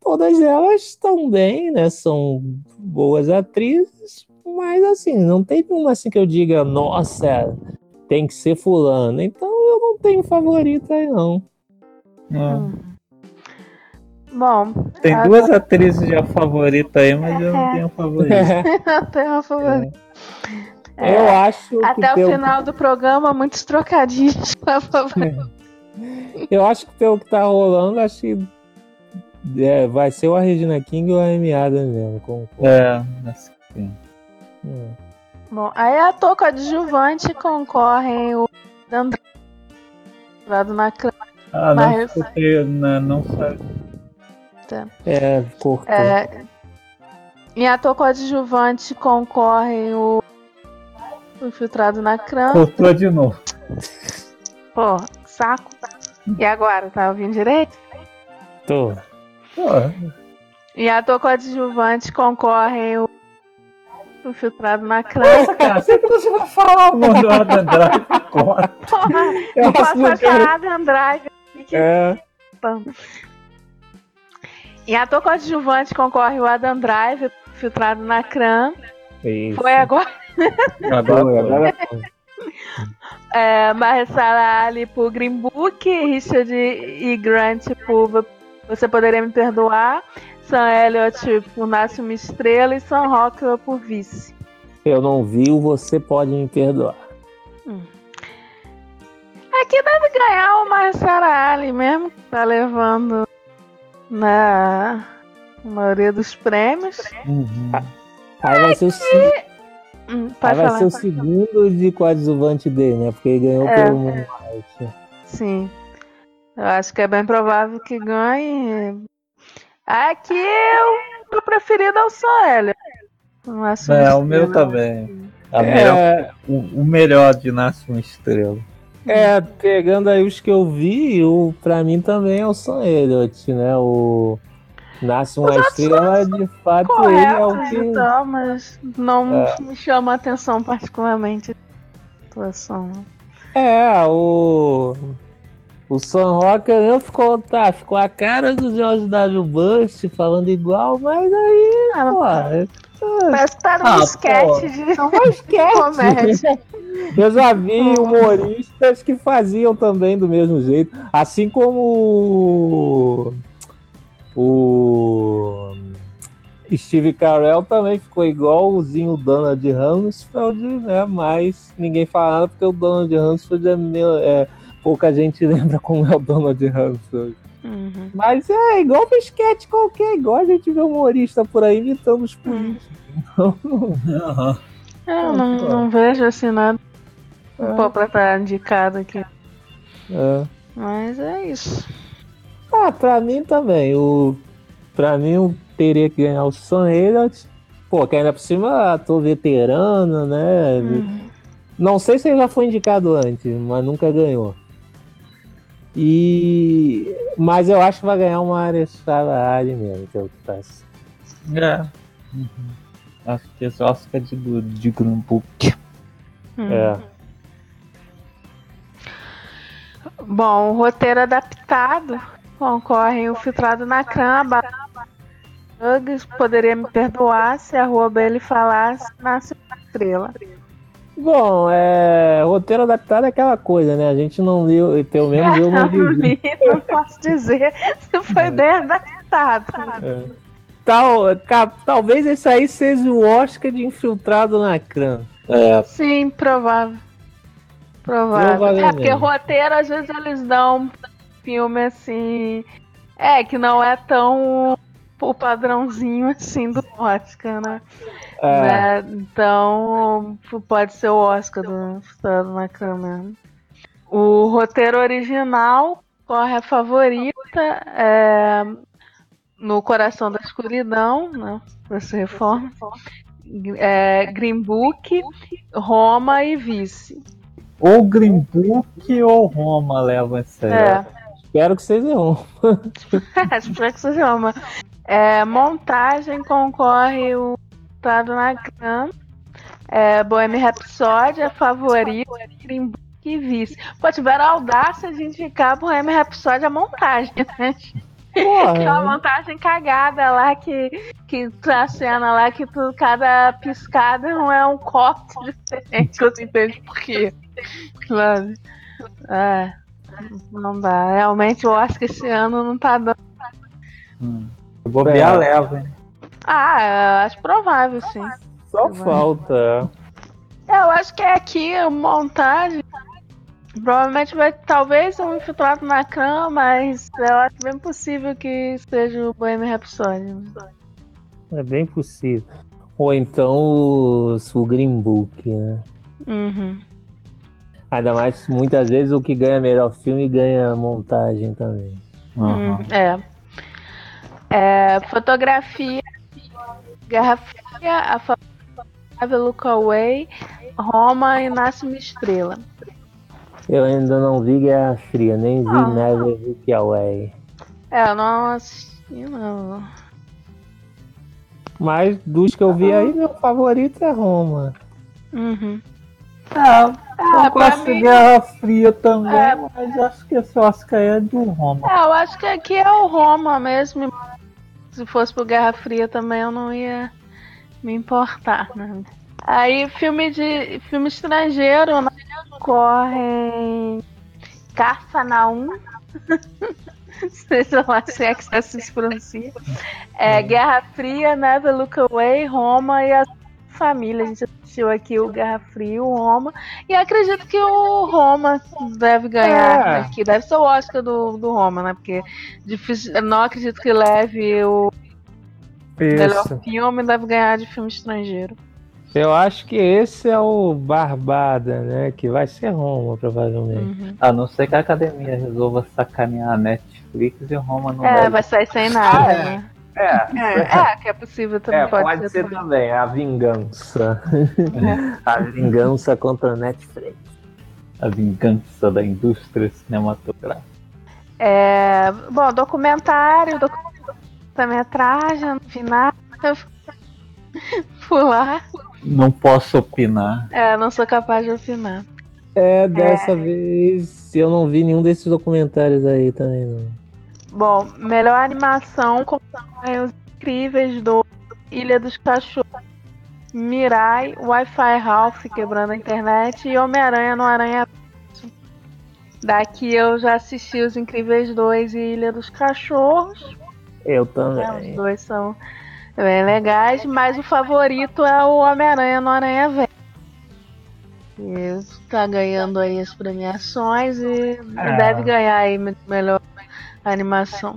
todas elas estão bem, né? São boas atrizes, mas assim, não tem uma assim que eu diga, nossa, tem que ser fulano. Então eu não tenho favorita aí, não. Não. Hum. Bom, Tem a- duas atrizes já favoritas aí, mas eu não tenho favorita. eu tenho uma favorita. Eu acho que Até o final do programa, muitos trocadilhos pra favorita. Eu acho que pelo que tá rolando, acho que é, vai ser ou a Regina King ou a Amy Adams mesmo. Com, com- É, assim. Hum. Bom, aí ator coadjuvante concorrem o André na clã. Ah, não escutei, não, não sabe. É, cortou. É, em ator coadjuvante concorrem o o Infiltrado na Crã. Cortou de novo. Pô, saco. E agora, tá ouvindo direito? Tô. Pô, Em ator coadjuvante concorrem o o Infiltrado na Crã. cara, sempre você vai falar o nome do Adam Drive agora. Porra, Eu que mais eu quero- Em ator coadjuvante concorre o Adam Drive, filtrado na. Isso. Foi agora. Agora, Foi, agora foi. É, Mahershala Ali por Green Book, Richard e Grant por Você Poderia Me Perdoar, Sam Elliott por Nasce Uma Estrela e Sam Rockwell por Vice. Eu não vi o Você Pode Me Perdoar. Aqui deve ganhar o Mahershala Ali mesmo, que tá levando na maioria dos prêmios. Uhum. Aí vai ser o, se- Hum, aí vai falar. ser o segundo de coadjuvante dele, né? Porque ele ganhou É. pelo Moonlight. Sim. Eu acho que é bem provável que ganhe. Aqui o meu preferido é o Sam Elliott. Não acho É, o meu também. Melhor, É, o, o melhor de Nasce uma Estrela. É, pegando aí os que eu vi, o, pra mim também é o Sam Elliott, né? O Nasce uma Estrela, de fato, ele é o Correto que. e tal, mas não É. me chama a atenção particularmente a atuação. É, o. O Sam Rocker não ficou, tá, ficou a cara do George W. Bush falando igual, mas aí, Ah, pô, é Parece que tá num Ah, sketch de esquece. comédia. Eu já vi humoristas que faziam também do mesmo jeito. Assim como o, o Steve Carell também ficou igualzinho o Donald Rumsfeld, né? Mas ninguém fala nada porque o Donald Rumsfeld é, é pouca gente lembra como é o Donald Rumsfeld. Uhum. Mas é igual sketch qualquer, igual a gente vê humorista por aí imitando os políticos. Aham. Eu não, não vejo assim nada Pô, pra estar indicado aqui. É. Mas é isso. Ah, pra mim também. O, pra mim, eu teria que ganhar o Sam Elliott. Pô, que ainda por cima ator veterano, né? Não sei se ele já foi indicado antes, mas nunca ganhou. E... Mas eu acho que vai ganhar uma área Ali mesmo, que é o que tá. É. Uhum. Acho que esse Oscar de, de Green Book. Hum. É. Bom, o roteiro adaptado concorre o Filtrado na Cramba. Bugs poderia me perdoar se a Rua ele falasse nasce uma estrela. Bom, é... roteiro adaptado é aquela coisa, né? A gente não viu, pelo menos eu não vi. li, não posso dizer se foi bem adaptado. Tal, ca- talvez esse aí seja o Oscar de infiltrado na crã. É, Sim, provável. Provável. É, porque roteiro, às vezes, eles dão um filme assim. É, que não é tão o padrãozinho assim do Oscar, né? É, Né? Então, pode ser o Oscar do Estado na Câmara. O roteiro original corre a favorita é, no Coração da Escuridão, né? Pra ser reforma. É, Green Book, Roma e Vice. ou Green Book ou Roma leva essa aí. É, espero que seja um. espero que seja uma. É, montagem concorre o Estado na Gran, é, Bohemian Rhapsody, a favorita, Green Book e Vice. Pô, tiveram a audácia de indicar Bohemian Rhapsody a montagem, né? Aquela Porra, montagem cagada lá que, que a cena lá que tu, cada piscada não é um corte diferente, que eu não entendo por quê. Sabe? É, não dá. Realmente eu acho que esse ano não tá dando Hum. Se bobear, É. leva, hein? Ah, eu acho provável, sim. Só falta. É, Eu acho que é aqui a montagem. Provavelmente vai talvez um infiltrado na clã, mas eu acho bem possível que seja o Bohemian Rhapsody. É bem possível. Ou então o, o Green Book, né? Uhum. Ainda mais muitas vezes o que ganha melhor filme ganha montagem também. Uhum. Hum, é. É, Fotografia, Guerra Fria, A Favorável Look Away, Roma e Nasce uma Estrela. Eu ainda não vi Guerra Fria, nem vi Ah. Never Look Away. É, eu não assisti, não. Mas dos que eu vi aí, meu favorito é Roma. Uhum. É, eu pra gosto de mim- Guerra Fria também, É. mas acho que esse Oscar é do Roma. É, eu acho que aqui é o Roma mesmo. Se fosse pro Guerra Fria também eu não ia me importar, né? Aí filme de. filme estrangeiro, né? Correm. Carfanaum. Seja lá se é que se pronuncia. É, Guerra Fria, Never Look Away, Roma e a família. A gente assistiu aqui o Guerra Fria e o Roma. E acredito que o Roma deve ganhar É. aqui. Deve ser o Oscar do, do Roma, né? Porque difícil, eu não acredito que leve o melhor Isso. filme, deve ganhar de filme estrangeiro. Eu acho que esse é o Barbada, né? Que vai ser Roma, provavelmente. Uhum. A não ser que a academia resolva sacanear a Netflix e o Roma não É, vai. vai sair sem nada, né? É, É, é, que é possível também. é, pode, pode, ser também. também, a vingança. a vingança contra a Netflix. A vingança da indústria cinematográfica. É, bom, documentário, documentário-metragem, não vi nada. Pular. Não posso opinar. É, não sou capaz de opinar. É, dessa vez eu não vi nenhum desses documentários aí também, não. Bom, melhor animação com os incríveis do Ilha dos Cachorros, Mirai, Wi-Fi Ralph quebrando a internet e Homem-Aranha no Aranha. Daqui eu já assisti os Incríveis 2 e Ilha dos Cachorros. Eu né? Os também. dois são bem legais, mas o favorito é o Homem-Aranha no Aranha Verso. Que tá ganhando aí as premiações e Ah. deve ganhar aí me- melhor animação.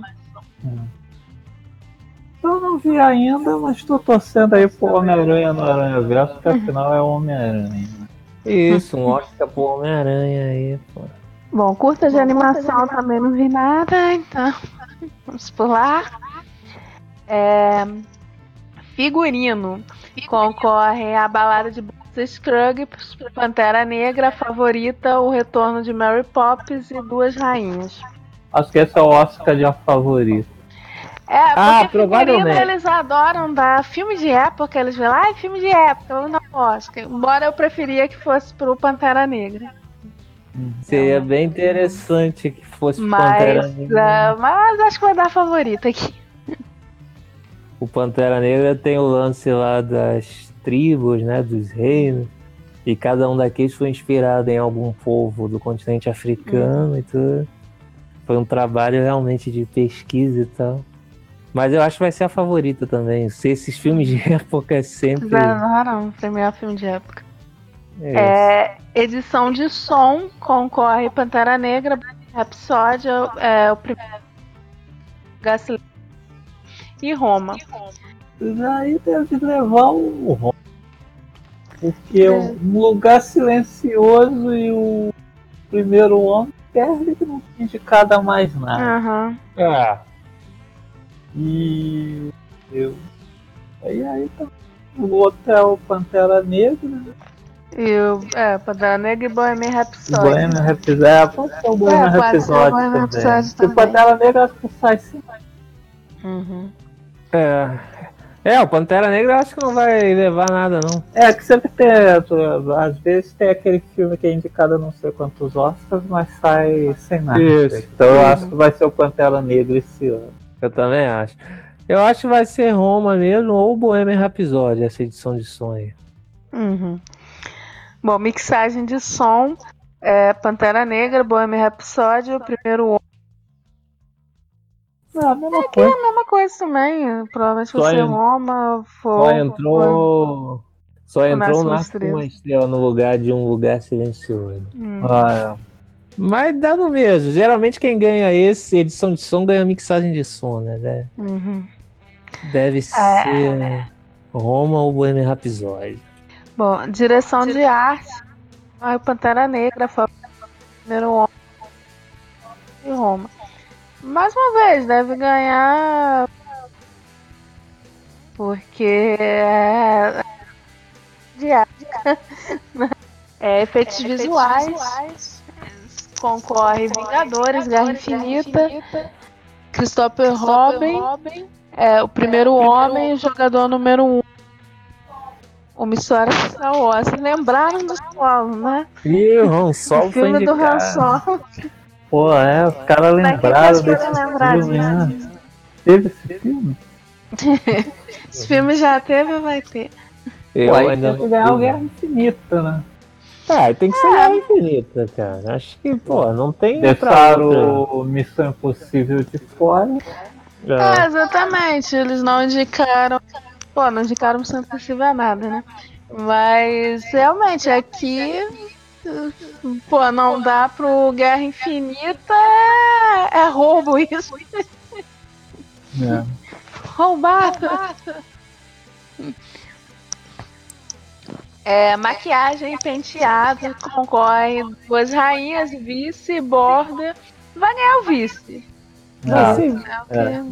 Eu não vi ainda, mas tô torcendo aí pro Homem-Aranha no Aranha Verso, que afinal é o Homem-Aranha. Isso, um Oscar pro Homem-Aranha aí, pô. Bom, curta de animação também não vi nada, então vamos pular. É, figurino. Concorre a balada de Buster Scruggs, Pantera Negra, a favorita, o retorno de Mary Poppins e Duas Rainhas. Acho que esse é o Oscar de a favorito. É, porque Ah, provavelmente. eles adoram dar filme de época, eles veem lá, ah, filme de época, eu não Oscar. Embora eu preferia que fosse pro Pantera Negra. Seria bem interessante que fosse Pantera Mas, Negra. é, mas acho que vai dar a favorita aqui. O Pantera Negra tem o lance lá das tribos, né? Dos reinos. E cada um daqueles foi inspirado em algum povo do continente africano e tudo. Foi um trabalho realmente de pesquisa e tal. Mas eu acho que vai ser a favorita também. Se esses filmes de época é sempre. Adoram premiar filme de época. É, É, edição de som concorre Pantera Negra, Rhapsody, é, o primeiro Gasly e Roma. Mas aí deve levar o Roma. Porque um lugar silencioso e o primeiro homem perde que não tem indicado a mais nada. Aham. é. E eu. Aí aí tá. O outro é o Pantera Negra, né? E o é, Pantera Negra e Bohemian Rhapsody. Bohemian Rhapsody. É, pode ser o Bohemian É, pode ser o Rhapsody também. Se o também. Pantera Negra acho que sai sim. Uhum. É. É, o Pantera Negra eu acho que não vai levar nada, não. É, que sempre tem. Às vezes tem aquele filme que é indicado a não sei quantos Oscars, mas sai sem nada. Isso. Então eu acho que vai ser o Pantera Negra esse ano. Eu também acho. Eu acho que vai ser Roma mesmo ou Bohemian Rhapsody, essa edição de som aí. Uhum. Bom, mixagem de som. É, Pantera Negra, Bohemian Rhapsody, o primeiro homem. É a mesma É coisa. a mesma coisa também. Provavelmente Só você en- Roma, Só Fogo. entrou. Só entrou o uma Estrela. no lugar de um lugar silencioso. Hum. Ah, Mas dá no mesmo. Geralmente quem ganha esse, edição de som, ganha mixagem de som, né? Deve, Uhum. deve ser Roma ou Bohemian Rhapsody. Bom, direção de arte. A Pantera Negra foi o primeiro homem de Roma. Mais uma vez, deve ganhar. Porque é. De arte. É, efeitos visuais. Concorre Vingadores, Guerra Infinita. Christopher Robin. É, o primeiro homem, jogador número um. Uma história Star Wars. Lembraram do solo, né? E o Han Solo o foi filme do Han. Solo. Pô, é, os caras lembraram desse filme, né? Teve esse filme? Esse filme já teve ou vai ter? Eu Pô, aí ainda tem que ganhar o vi, Guerra. Infinita, né? Ah, tem que ser Guerra Infinita, cara. Acho que, pô, não tem Deixaram outra. o Missão Impossível de fora. É, É. exatamente. Eles não indicaram. Pô, não indicaram Missão Impossível a nada, né? Mas realmente aqui. Pô, não dá pro Guerra Infinita. É, é roubo isso. né? Roubado. É, maquiagem penteado concorre duas rainhas, vice, borda. Vai ganhar o vice. Vai Ah, É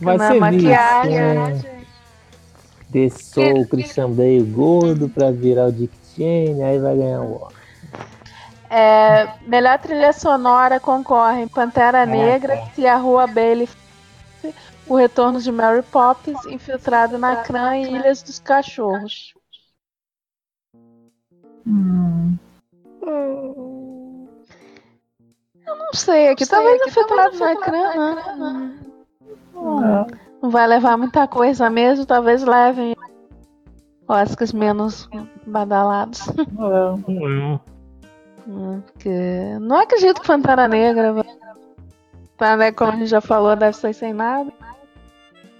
vai na ser maquiagem. né? Desceu o Christian Bale gordo pra virar o Dick Cheney, aí vai ganhar o Oscar. É, melhor trilha sonora concorrem Pantera Negra, Se a Rua Bailey, O Retorno de Mary Poppins, Infiltrado na Clã e Ilhas dos Cachorros. hum, Eu não sei, aqui talvez Infiltrado na Clã não. é, não vai levar muita coisa mesmo, talvez levem Oscars menos badalados. é. Hum. Porque não acredito que Pantera Negra, tá, né, como a gente já falou, deve sair sem nada.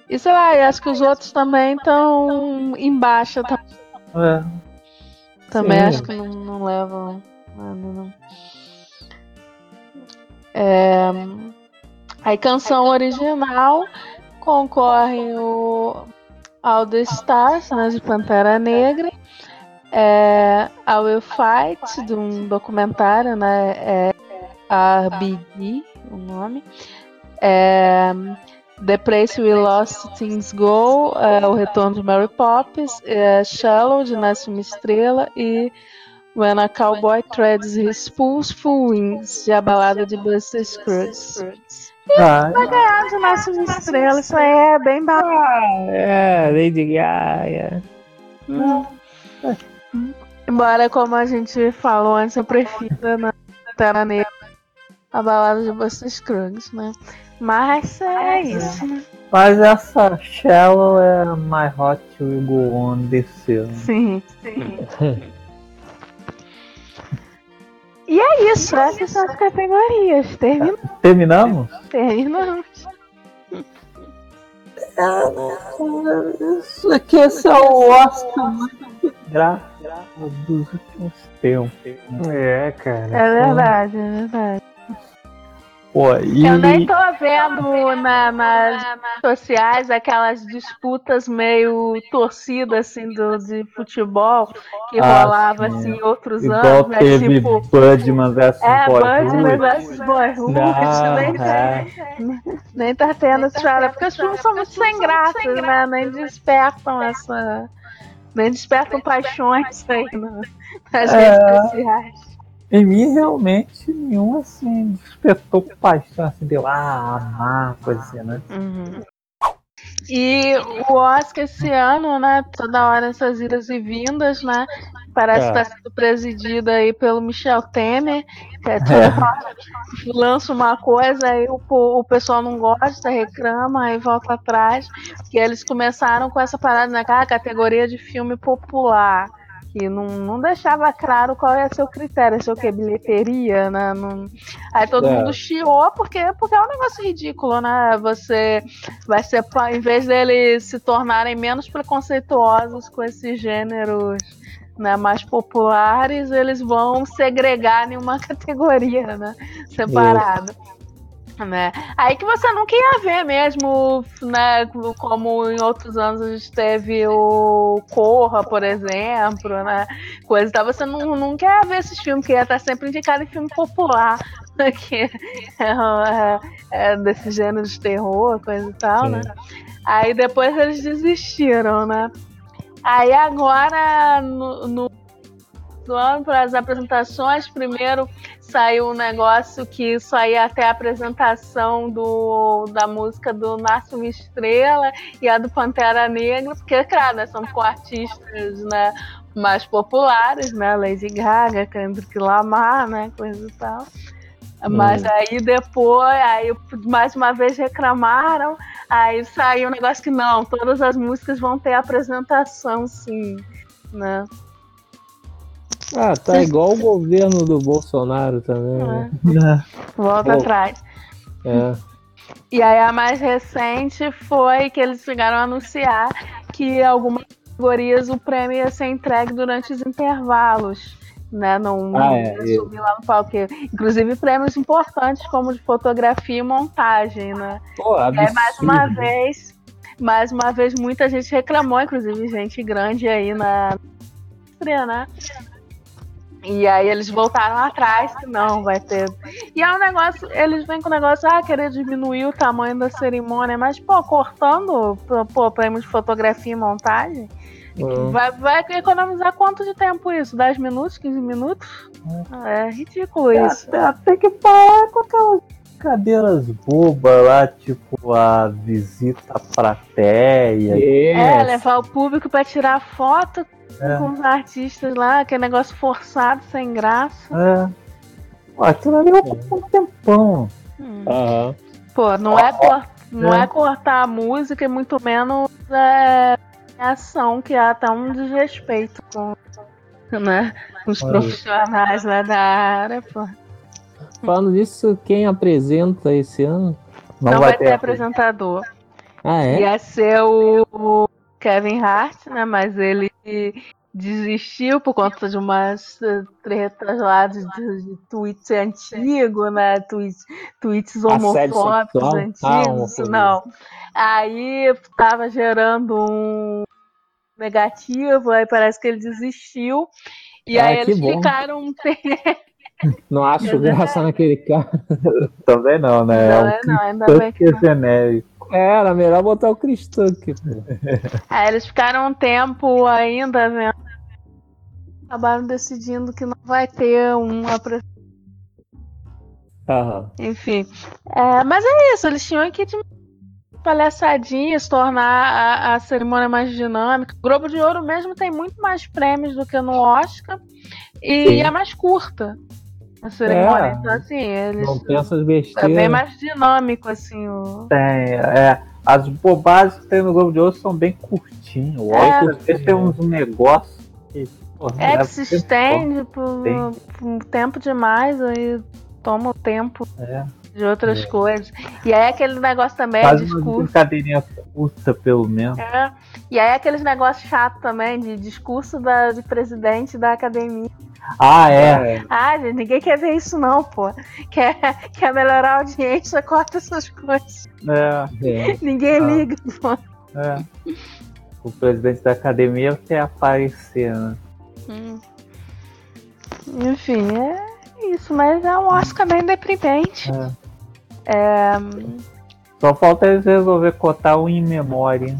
E sei lá, eu acho que os outros também estão em baixa. tá- é. Também Sim. acho que não, não levam nada, não. É, aí, canção original concorre o All the Stars, né, de Pantera Negra. É, I Will Fight, de um documentário, né? É RBG, o nome. É, The Place We Lost Things Go, é, O Retorno de Mary Poppins. É, Shallow, de Nasce Uma Estrela. E When a Cowboy Treads His Pulseful Wings, de A Balada de Buster Scruggs. Ah, Ah, de Nasce Uma Estrela, isso aí é bem bacana. É, Lady Gaga. Embora, como a gente falou antes, eu prefiro na Terra Negra a balada de Buster Scruggs, né? Mas é isso, né? mas essa Shallow é My Hot Will Go On desceu. Sim, sim. E é isso, essas são as categorias. Termina, Terminamos? terminamos. Isso aqui esse é o Oscar mais graça dos últimos tempos. É, cara. É verdade, é verdade. Pô, e Eu nem tô vendo na- nas redes sociais aquelas disputas meio torcidas assim do, de futebol que Ah, rolava sim. assim em outros igual anos, né? teve Tipo, Budman vs é, Boy Budman vs Boy nem, é. nem tá tendo essa história, porque os filmes são muito sem graça, né? Nem despertam essa. Nem despertam paixões aí no- nas É. redes sociais. Em mim, realmente, nenhum assim despertou paixão, assim, deu ah, amar, coisa assim, né? E o Oscar esse ano, né? Toda hora essas idas e vindas, né? Parece É. que está sendo presidida aí pelo Michel Temer. Que é toda hora lança uma coisa, aí o, o pessoal não gosta, reclama, aí volta atrás. Que eles começaram com essa parada na né, ah, categoria de filme popular. Que não, não deixava claro qual ser o critério, se o que bilheteria, né? Não... Aí todo É. mundo chiou porque, porque é um negócio ridículo, né? Você vai ser, em vez deles se tornarem menos preconceituosos com esses gêneros né, mais populares, eles vão segregar em uma categoria, né? Separada. Né? Aí que você nunca ia ver mesmo, né? Como em outros anos a gente teve o Corra, por exemplo, né? Coisa e tal. Você não, não quer ver esses filmes, que ia estar sempre indicado em filme popular, que é, é, é desse gênero de terror, coisa e tal, Sim. né? Aí depois eles desistiram, né? Aí agora, no, no, no ano para as apresentações, primeiro saiu um negócio que só ia até a apresentação do, da música do uma Estrela e a do Pantera Negra, porque, claro, né, são com artistas né, mais populares, né? Lady Gaga, Kendrick Lamar, né? Coisa e tal. Mas aí depois, aí mais uma vez reclamaram, aí saiu um negócio que não, todas as músicas vão ter apresentação, sim, né? Ah, tá igual o governo do Bolsonaro também. né? Volta Pô. atrás. É. E aí a mais recente foi que eles chegaram a anunciar que algumas categorias o prêmio ia ser entregue durante os intervalos. Né, não, Ah, é, ia subir lá no palco. Inclusive prêmios importantes como de fotografia e montagem, né? Pô, E aí, mais absurdo. uma vez, mais uma vez, muita gente reclamou, inclusive gente grande aí na indústria, né? E aí eles voltaram atrás, que não, vai ter. E é um negócio, eles vêm com o negócio, ah, querer diminuir o tamanho da cerimônia, mas, pô, cortando, pô, prêmio de fotografia e montagem, Hum. vai, vai economizar quanto de tempo isso? 10 minutos, 15 minutos? É ridículo isso. Até, até que parar com aquelas cadeiras bobas lá, tipo a visita à plateia. É, É, levar o público pra tirar foto É. com os artistas lá, aquele negócio forçado, sem graça. É. Pô, aquilo ali ocupa um tempão. Aham. Pô, não é, cor- não É. é cortar a música e muito menos é, a ação, que há até um desrespeito com, né, os Olha. profissionais lá da área, pô. Falando nisso, quem apresenta esse ano? Não, vai, ter apresentador. Ah, é? Ia ser o Kevin Hart, né? Mas ele desistiu por conta de umas tretas lá de, de, de tweets antigos, né? Tweets, tweets homofóbicos? Ah, antigos. homofobia. não. Aí tava gerando um negativo, aí parece que ele desistiu. E Ah, aí eles bom. ficaram um tempo. Não acho graça naquele cara. Também não, né? Não, é é um não, ainda bem que cristão genérico. É, era melhor botar o Cristão aqui. Aí eles ficaram um tempo ainda vendo. Acabaram decidindo que não vai ter uma. apre- Aham. Enfim. É, mas é isso, eles tinham que diminuir palhaçadinhas, tornar a, a cerimônia mais dinâmica. O Globo de Ouro mesmo tem muito mais prêmios do que no Oscar. E Sim. é mais curta a. É. Então, assim, eles. Não tem essas É bem besteiras. mais dinâmico, assim, o. Tem, é. As bobagens que tem no Globo de Ouro são bem curtinhos. O É. Vezes tem uns negócios que. porra, É que se estende por, um tempo demais, aí toma o tempo É. de outras coisas. E aí aquele negócio também, Faz uma discurso. brincadeirinha curta, pelo menos. É. E aí aqueles negócios chatos também, de discurso da, de presidente da academia. Ah, é. Ah, gente, ninguém quer ver isso não, pô. Quer, quer melhorar a audiência, corta essas coisas. É, É. Ninguém Ah. liga, pô. é. O presidente da academia quer aparecer, né? Hum. Enfim, é isso, mas é um Oscar bem deprimente. É, Só falta eles resolver cotar o in memória.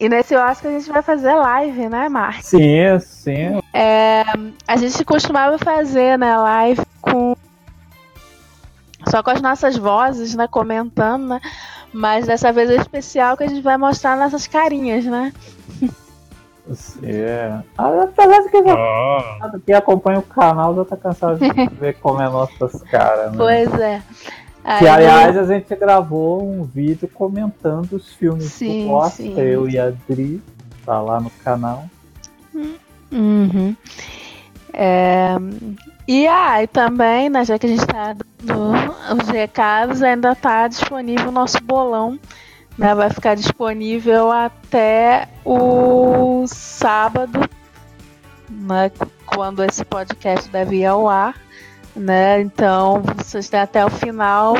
E nesse Oscar a gente vai fazer live, né, Marcos? Sim, sim. É, a gente costumava fazer, né, live com. Só com as nossas vozes, né, comentando, né? Mas dessa vez é especial que a gente vai mostrar nossas carinhas, né? É. Ah, Apesar de que já, quem acompanha o canal já tá cansado de ver como é nossas caras, né? Pois é. Que aliás a gente gravou um vídeo comentando os filmes Sim, do Oscar, sim. eu e a Adri, tá lá no canal. Uhum. É, e aí ah, também, né, já que a gente está nos recados, ainda está disponível o nosso bolão. Né, vai ficar disponível até o sábado, né, quando esse podcast deve ir ao ar. Né, então vocês têm até o final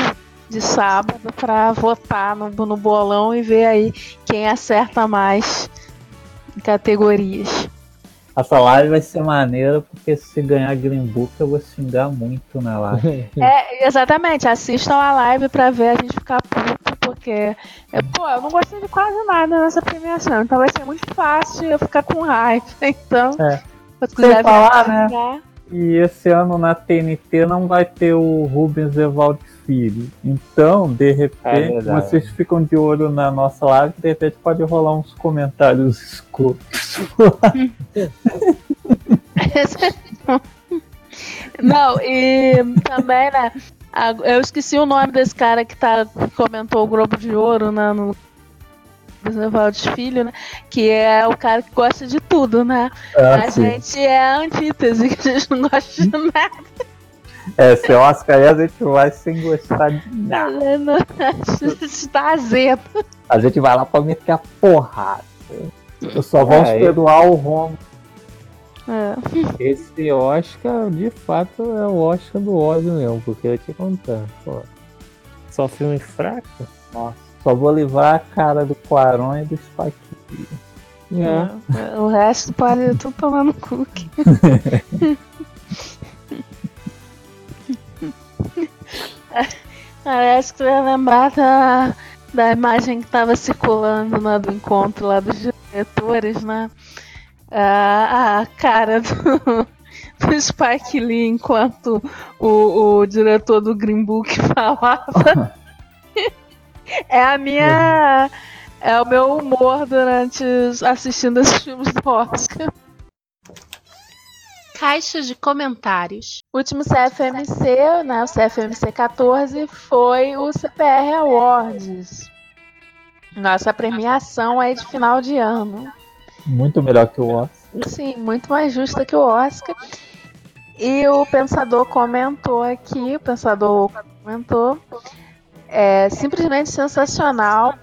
de sábado para votar no, no bolão e ver aí quem acerta mais categorias. Essa live vai ser maneira, porque se ganhar Green Book eu vou xingar muito na live. É, exatamente. Assistam a live pra ver a gente ficar puto, porque, é, pô, eu não gostei de quase nada nessa premiação, então vai ser muito fácil eu ficar com raiva. Então, é. se quiser falar, né? E esse ano na TNT não vai ter o Rubens Evaldo Filho. Então, de repente, é vocês ficam de olho na nossa live, de repente pode rolar uns comentários escuros. não, e também, né? Eu esqueci o nome desse cara que, tá, que comentou o Globo de Ouro né, no Evaldo Filho, né? Que é o cara que gosta de tudo, né? Ah, a sim. gente é a antítese, que a gente não gosta de nada. É, se Oscar aí a gente vai sem gostar de nada. A gente tá azedo. A gente vai lá pra meter a porrada. Eu só vou é, perdoar o Romo. É. Esse Oscar, de fato, é o Oscar do ódio mesmo, porque eu te contar, pô. Só filme fraco? Nossa, só vou livrar a cara do Quaron e do Spike É. O resto pode tudo tomar no cookie. Parece que tu ia lembrar da, da imagem que estava circulando né, do encontro lá dos diretores, né? A, a cara do, do Spike Lee enquanto o, o diretor do Green Book falava. É a minha. É o meu humor durante assistindo esses filmes do Oscar caixa de comentários. O último CFMC, né, o CFMC 14, foi o CPR Awards. Nossa premiação aí de final de ano. Muito melhor que o Oscar. Sim, muito mais justa que o Oscar. E o Pensador comentou aqui, o Pensador comentou, é simplesmente sensacional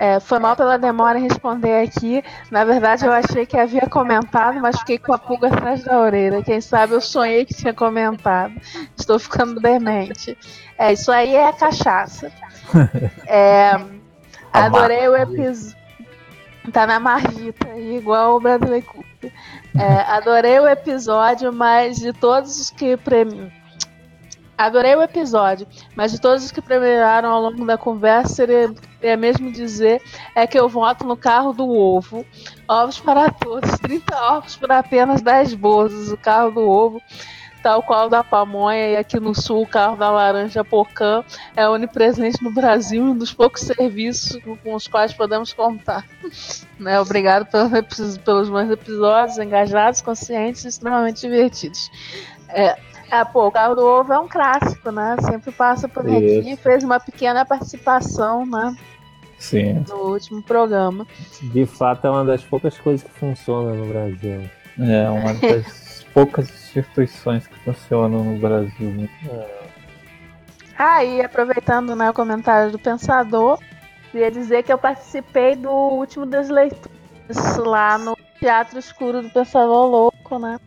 é, foi mal pela demora em responder aqui. Na verdade, eu achei que havia comentado, mas fiquei com a pulga atrás da orelha. Quem sabe eu sonhei que tinha comentado. Estou ficando demente. É, isso aí é cachaça. É, adorei o episódio. Tá na margita aí, igual o Bradley Cooper. É, adorei o episódio, mas de todos os que premiam Adorei o episódio, mas de todos os que premiaram ao longo da conversa, seria mesmo dizer é que eu voto no carro do ovo. Ovos para todos, 30 ovos por apenas 10 bolsas. O carro do ovo, tal qual o da pamonha, e aqui no sul o carro da laranja pocã é onipresente no Brasil e um dos poucos serviços com os quais podemos contar. né? Obrigado pelos, pelos bons episódios, engajados, conscientes e extremamente divertidos. É, é, pô, o carro do ovo é um clássico, né? Sempre passa por Isso. aqui. Fez uma pequena participação, né? Sim. No último programa. De fato, é uma das poucas coisas que funciona no Brasil. É, uma das poucas instituições que funcionam no Brasil. É. Ah, e aproveitando né, o comentário do Pensador, queria dizer que eu participei do último das leituras lá no Teatro Escuro do Pensador Louco, né?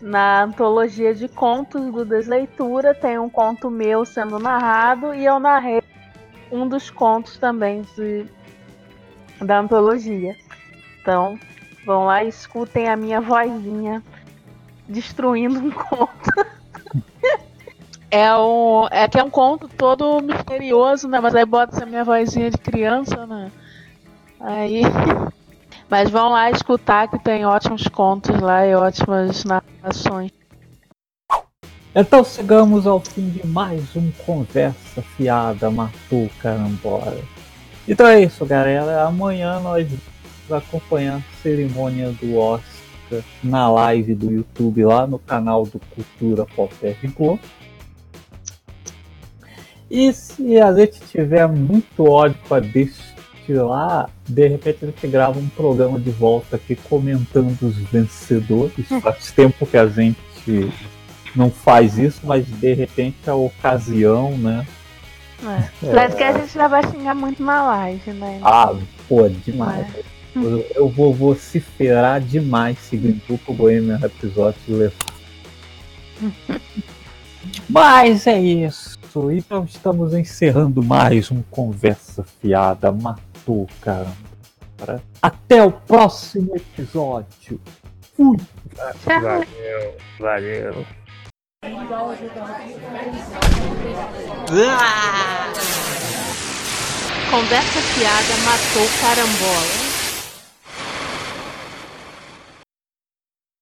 Na antologia de contos do Desleitura, tem um conto meu sendo narrado e eu narrei um dos contos também de, da antologia. Então, vão lá e escutem a minha vozinha destruindo um conto. é, um, é que é um conto todo misterioso, né? Mas aí bota a minha vozinha de criança, né? Aí Mas vão lá escutar que tem ótimos contos lá e ótimas narrações. Então chegamos ao fim de mais um Conversa Fiada Matou Carambola. Então é isso, galera. Amanhã nós vamos acompanhar a cerimônia do Oscar na live do YouTube lá no canal do Cultura Pop Globo. E se a gente tiver muito ódio para de lá, de repente a gente grava um programa de volta aqui comentando os vencedores. Faz tempo que a gente não faz isso, mas de repente a ocasião, né? É. Parece que a gente já vai xingar muito na live, né? Ah, pô, demais. Eu, eu vou vociferar demais seguindo o Bohemian Episódio levar. Mas é isso. Então estamos encerrando mais um Conversa Fiada. Até o próximo episódio. Fui. Valeu, valeu. Conversa fiada matou carambola.